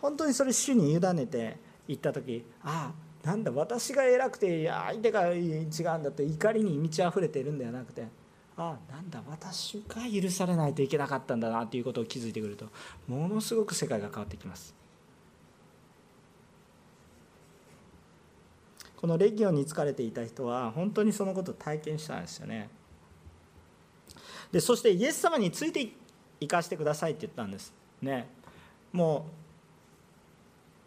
本当にそれ主に委ねていった時ああなんだ私が偉くて相手が違うんだって怒りに満ち溢れているんではなくてああなんだ私が許されないといけなかったんだなということを気づいてくるとものすごく世界が変わってきます。このレギオンに疲れていた人は本当にそのことを体験したんですよね。でそしてイエス様について行かせてくださいって言ったんですね。もう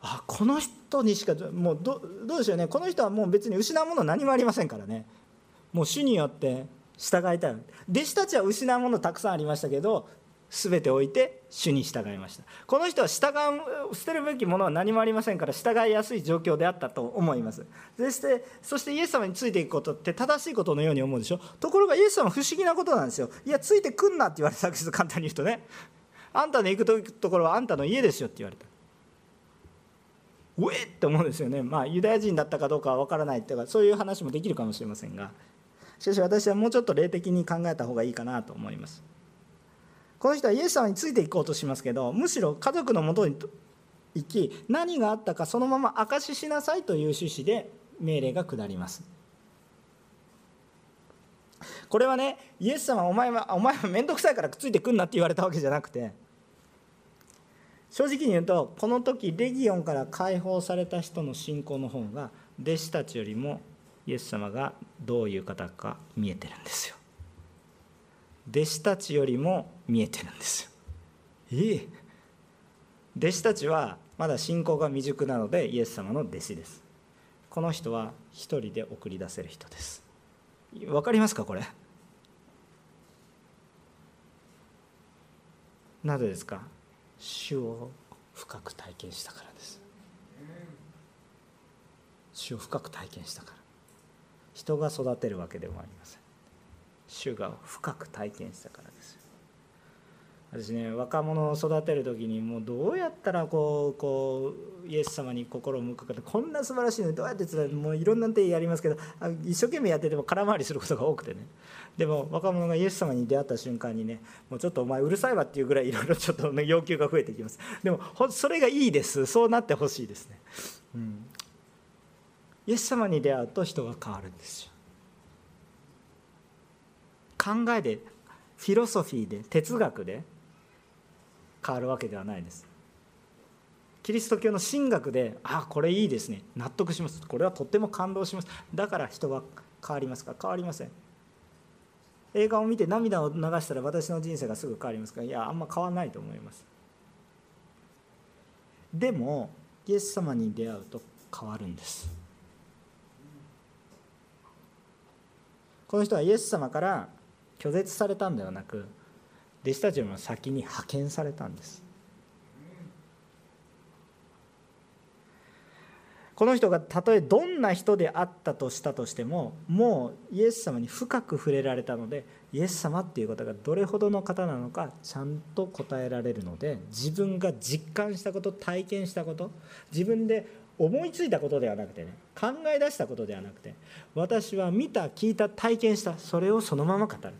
あこの人にしかもうどうでしょうね。この人はもう別に失うもの何もありませんからね。もう主によって従いたい。弟子たちは失うものたくさんありましたけど全て置いて主に従いました。この人は従う捨てるべきものは何もありませんから従いやすい状況であったと思います。そしてそしてイエス様についていくことって正しいことのように思うでしょ？ところがイエス様は不思議なことなんですよ。いやついてくんなって言われたわけです簡単に言うとね。あんたの行くところはあんたの家ですよって言われた。うえって思うんですよね。まあユダヤ人だったかどうかは分からないっていうかそういう話もできるかもしれませんが。しかし私はもうちょっと霊的に考えた方がいいかなと思います。この人はイエス様についていこうとしますけどむしろ家族のもとに行き何があったかそのまま証ししなさいという趣旨で命令が下ります。これはねイエス様お前はお前は面倒くさいからくっついてくんなって言われたわけじゃなくて正直に言うとこの時レギオンから解放された人の信仰の方が弟子たちよりもイエス様がどういう方か見えてるんですよ。弟子たちよりも見えてるんですよ。ええ。弟子たちはまだ信仰が未熟なのでイエス様の弟子です。この人は一人で送り出せる人です。わかりますかこれ？なぜですか？主を深く体験したからです。主を深く体験したから。人が育てるわけでもありません主が深く体験したからです。私ね若者を育てる時にもうどうやったらこうこうイエス様に心を向くかってこんな素晴らしいのにどうやって伝えるもういろんな手やりますけど一生懸命やってても空回りすることが多くてね。でも若者がイエス様に出会った瞬間にねもうちょっとお前うるさいわっていうぐらいいろいろちょっと、ね、要求が増えてきます。でもそれがいいです。そうなってほしいですね、うん、イエス様に出会うと人が変わるんですよ。考えでフィロソフィーで哲学で変わるわけではないです。キリスト教の神学であこれいいですね。納得します。これはとっても感動します。だから人は変わりますか？変わりません。映画を見て涙を流したら私の人生がすぐ変わりますか？いやあんま変わらないと思います。でもイエス様に出会うと変わるんです。この人はイエス様から拒絶されたんではなく弟子たちよりも先に派遣されたんです。この人がたとえどんな人であったとしたとしてももうイエス様に深く触れられたのでイエス様っていうことがどれほどの方なのかちゃんと答えられるので自分が実感したこと体験したこと自分で思いついたことではなくてね考え出したことではなくて私は見た聞いた体験したそれをそのまま語る。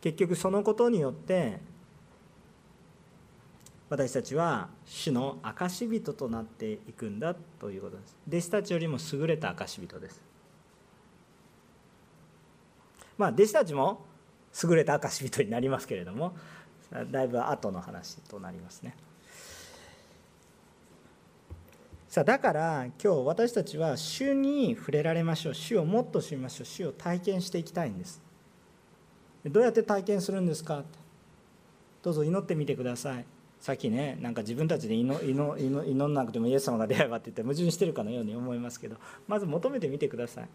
結局そのことによって私たちは主の証人となっていくんだということです。弟子たちよりも優れた証人です。まあ弟子たちも優れた証人になりますけれどもだいぶ後の話となりますね。さあだから今日私たちは主に触れられましょう。主をもっと知りましょう。主を体験していきたいんです。どうやって体験するんですか？どうぞ祈ってみてください。さっきねなんか自分たちで祈祈んなくてもイエス様が出会えばって言って矛盾してるかのように思いますけどまず求めてみてください。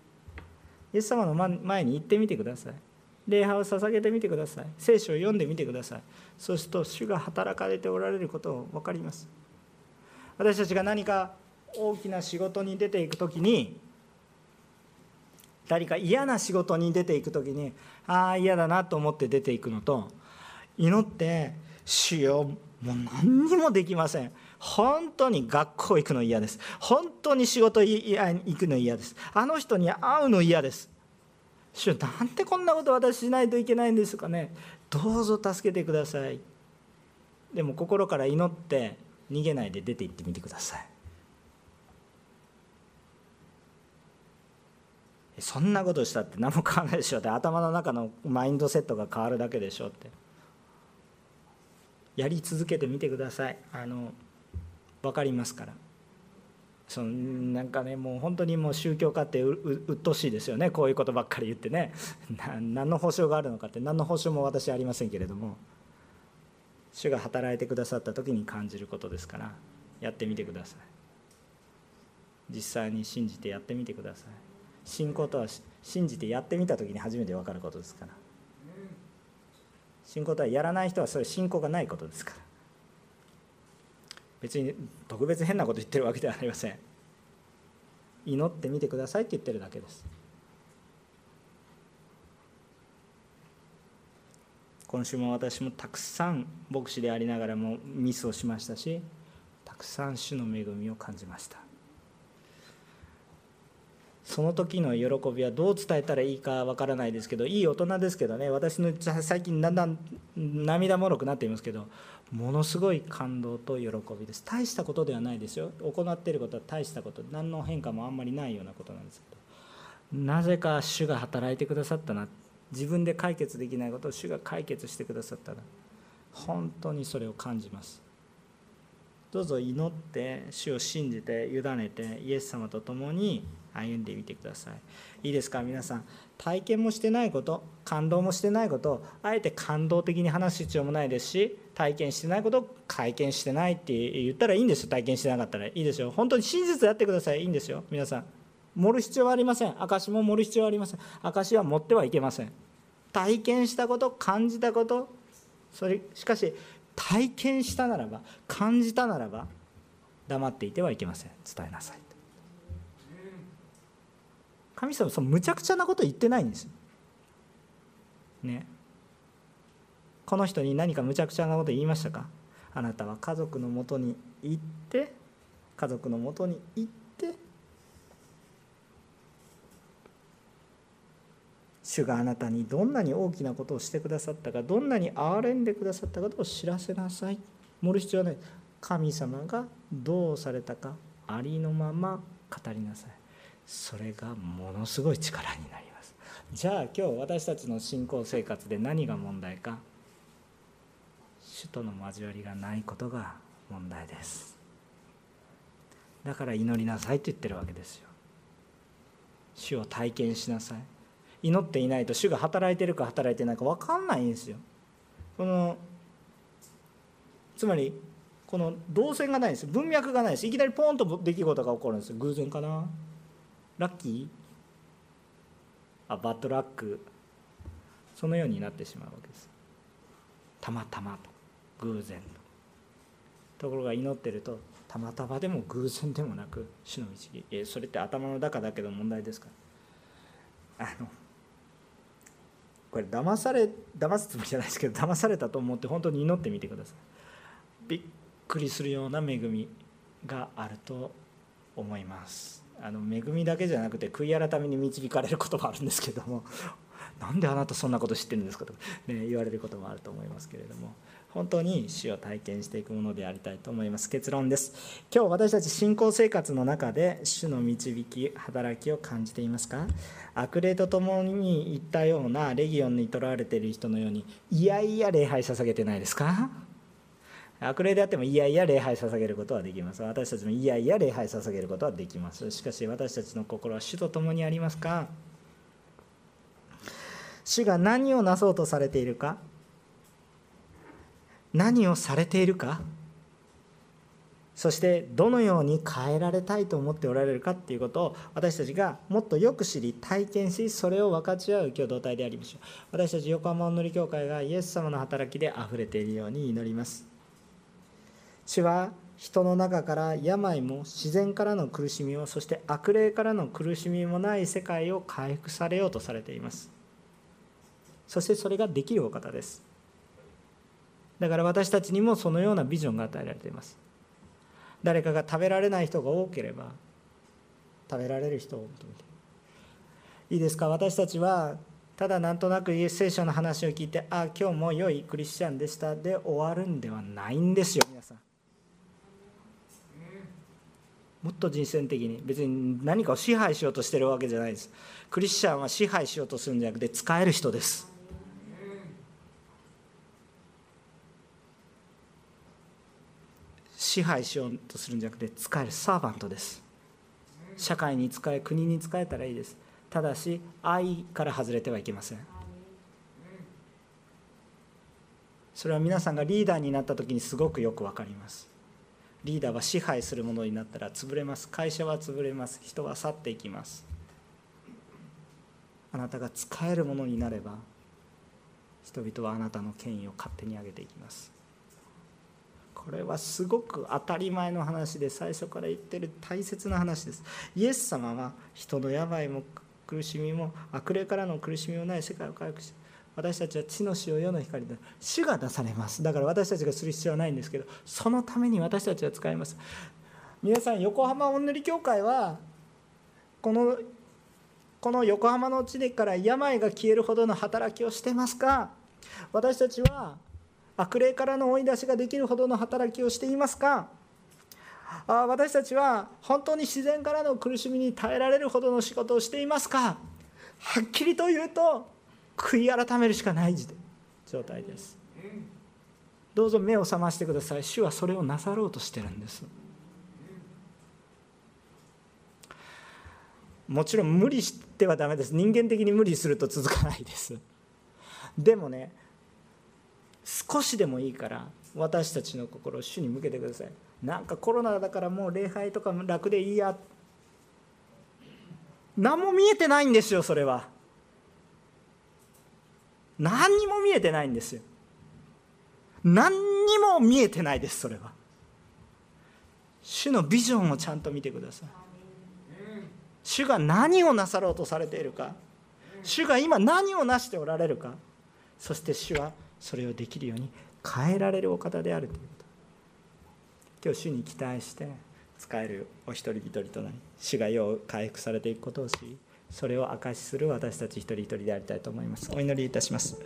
イエス様の前に行ってみてください。礼拝を捧げてみてください。聖書を読んでみてください。そうすると主が働かれておられることを分かります。私たちが何か大きな仕事に出ていく時に誰か嫌な仕事に出ていく時にああ嫌だなと思って出ていくのと祈って「主よもう何にもできません」本当に学校行くの嫌です。本当に仕事行くの嫌です。あの人に会うの嫌です。主なんでこんなこと私しないといけないんですかね。どうぞ助けてください。でも心から祈って逃げないで出て行ってみてください。そんなことしたって何も変わらないでしょ。って頭の中のマインドセットが変わるだけでしょって。やり続けてみてください。あの分かりますから。そのなんかねもう本当にもう宗教家ってうっとしいですよね。こういうことばっかり言ってね。何の保証があるのかって。何の保証も私ありませんけれども。主が働いてくださった時に感じることですから。やってみてください。実際に信じてやってみてください。信仰とは信じてやってみた時に初めて分かることですから。信仰とはやらない人はそれ信仰がないことですから。別に特別変なこと言ってるわけではありません。祈ってみてくださいって言ってるだけです。今週も私もたくさん牧師でありながらもミスをしましたしたくさん主の恵みを感じました。その時の喜びはどう伝えたらいいかわからないですけどいい大人ですけどね私の最近だんだん涙もろくなっていますけどものすごい感動と喜びです。大したことではないですよ。行っていることは大したこと。何の変化もあんまりないようなことなんですけど。なぜか主が働いてくださったな。自分で解決できないことを主が解決してくださったな。本当にそれを感じます。どうぞ祈って主を信じて委ねてイエス様と共に歩んでみてください。いいですか？皆さん体験もしてないこと感動もしてないことをあえて感動的に話す必要もないですし体験してないことを体験してないって言ったらいいんですよ。体験してなかったら。いいですよ。本当に真実やってください。いいんですよ。皆さん盛る必要はありません。証も盛る必要はありません。証は持ってはいけません。体験したこと感じたことそれしかし体験したならば感じたならば黙っていてはいけません。伝えなさい。神様そのむちゃくちゃなこと言ってないんです。ね。この人に何かむちゃくちゃなこと言いましたか？あなたは家族のもとに行って家族のもとに行って主があなたにどんなに大きなことをしてくださったかどんなに憐れんでくださったかを知らせなさい。盛る必要はない。神様がどうされたかありのまま語りなさい。それがものすごい力になります。じゃあ今日私たちの信仰生活で何が問題か？主との交わりがないことが問題です。だから祈りなさいと言ってるわけですよ。主を体験しなさい。祈っていないと主が働いてるか働いてないか分かんないんですよ。このつまりこの動線がないんです。文脈がないです。いきなりポンと出来事が起こるんです。偶然かな？ラッキー？あバッドラックそのようになってしまうわけです。たまたまと。偶然と。ところが祈ってるとたまたまでも偶然でもなく主の導き。えそれって頭の中だけの問題ですか？らあのこれ騙され騙すつもりじゃないですけど騙されたと思って本当に祈ってみてください。びっくりするような恵みがあると思います。あの恵みだけじゃなくて悔い改めに導かれることもあるんですけども <laughs> なんであなたそんなこと知ってるんですかと、ね、言われることもあると思いますけれども本当に死を体験していくものでありたいと思います。結論です。今日私たち信仰生活の中で主の導き働きを感じていますか？悪霊とともに言ったようなレギオンにとらわれている人のようにいやいや礼拝捧げてないですか？悪霊であってもいやいや礼拝捧げることはできます。私たちもいやいや礼拝捧げることはできます。しかし私たちの心は主と共にありますか？主が何をなそうとされているか？何をされているか？そしてどのように変えられたいと思っておられるかっていうことを私たちがもっとよく知り体験しそれを分かち合う共同体でありましょう。私たち横浜おのり教会がイエス様の働きであふれているように祈ります。主は人の中から病も自然からの苦しみをそして悪霊からの苦しみもない世界を回復されようとされています。そしてそれができるお方です。だから私たちにもそのようなビジョンが与えられています。誰かが食べられない人が多ければ食べられる人を求めて。いいですか？私たちはただなんとなく聖書の話を聞いてああ今日も良いクリスチャンでしたで終わるんではないんですよ皆さん。もっと人選的に。別に何かを支配しようとしてるわけじゃないです。クリスチャンは支配しようとするんじゃなくて使える人です。支配しようとするんじゃなくて使えるサーバントです。社会に使え国に使えたらいいです。ただし愛から外れてはいけません。それは皆さんがリーダーになった時にすごくよく分かります。リーダーは支配するものになったら潰れます。会社は潰れます。人は去っていきます。あなたが使えるものになれば人々はあなたの権威を勝手に上げていきます。これはすごく当たり前の話で最初から言ってる大切な話です。イエス様は人の病も苦しみも悪霊からの苦しみもない世界を回復して私たちは地の塩世の光で主が出されます。だから私たちがする必要はないんですけどそのために私たちは使います。皆さん横浜おんぬり協会はこのこの横浜の地でから病が消えるほどの働きをしてますか？私たちは悪霊からの追い出しができるほどの働きをしていますか？あ私たちは本当に自然からの苦しみに耐えられるほどの仕事をしていますか？はっきりと言うと悔い改めるしかない状態です。どうぞ目を覚ましてください。主はそれをなさろうとしてるんです。もちろん無理してはダメです。人間的に無理すると続かないです。でもね少しでもいいから私たちの心を主に向けてください。なんかコロナだからもう礼拝とかも楽でいいや。何も見えてないんですよそれは。何にも見えてないんですよ。何にも見えてないですそれは。主のビジョンをちゃんと見てください。主が何をなさろうとされているか。主が今何をなしておられるか。そして主はそれをできるように変えられるお方であるということ。今日主に期待して使えるお一人一人となり主が世を回復されていくことをしそれを証しする私たち一人一人でありたいと思います。お祈りいたします。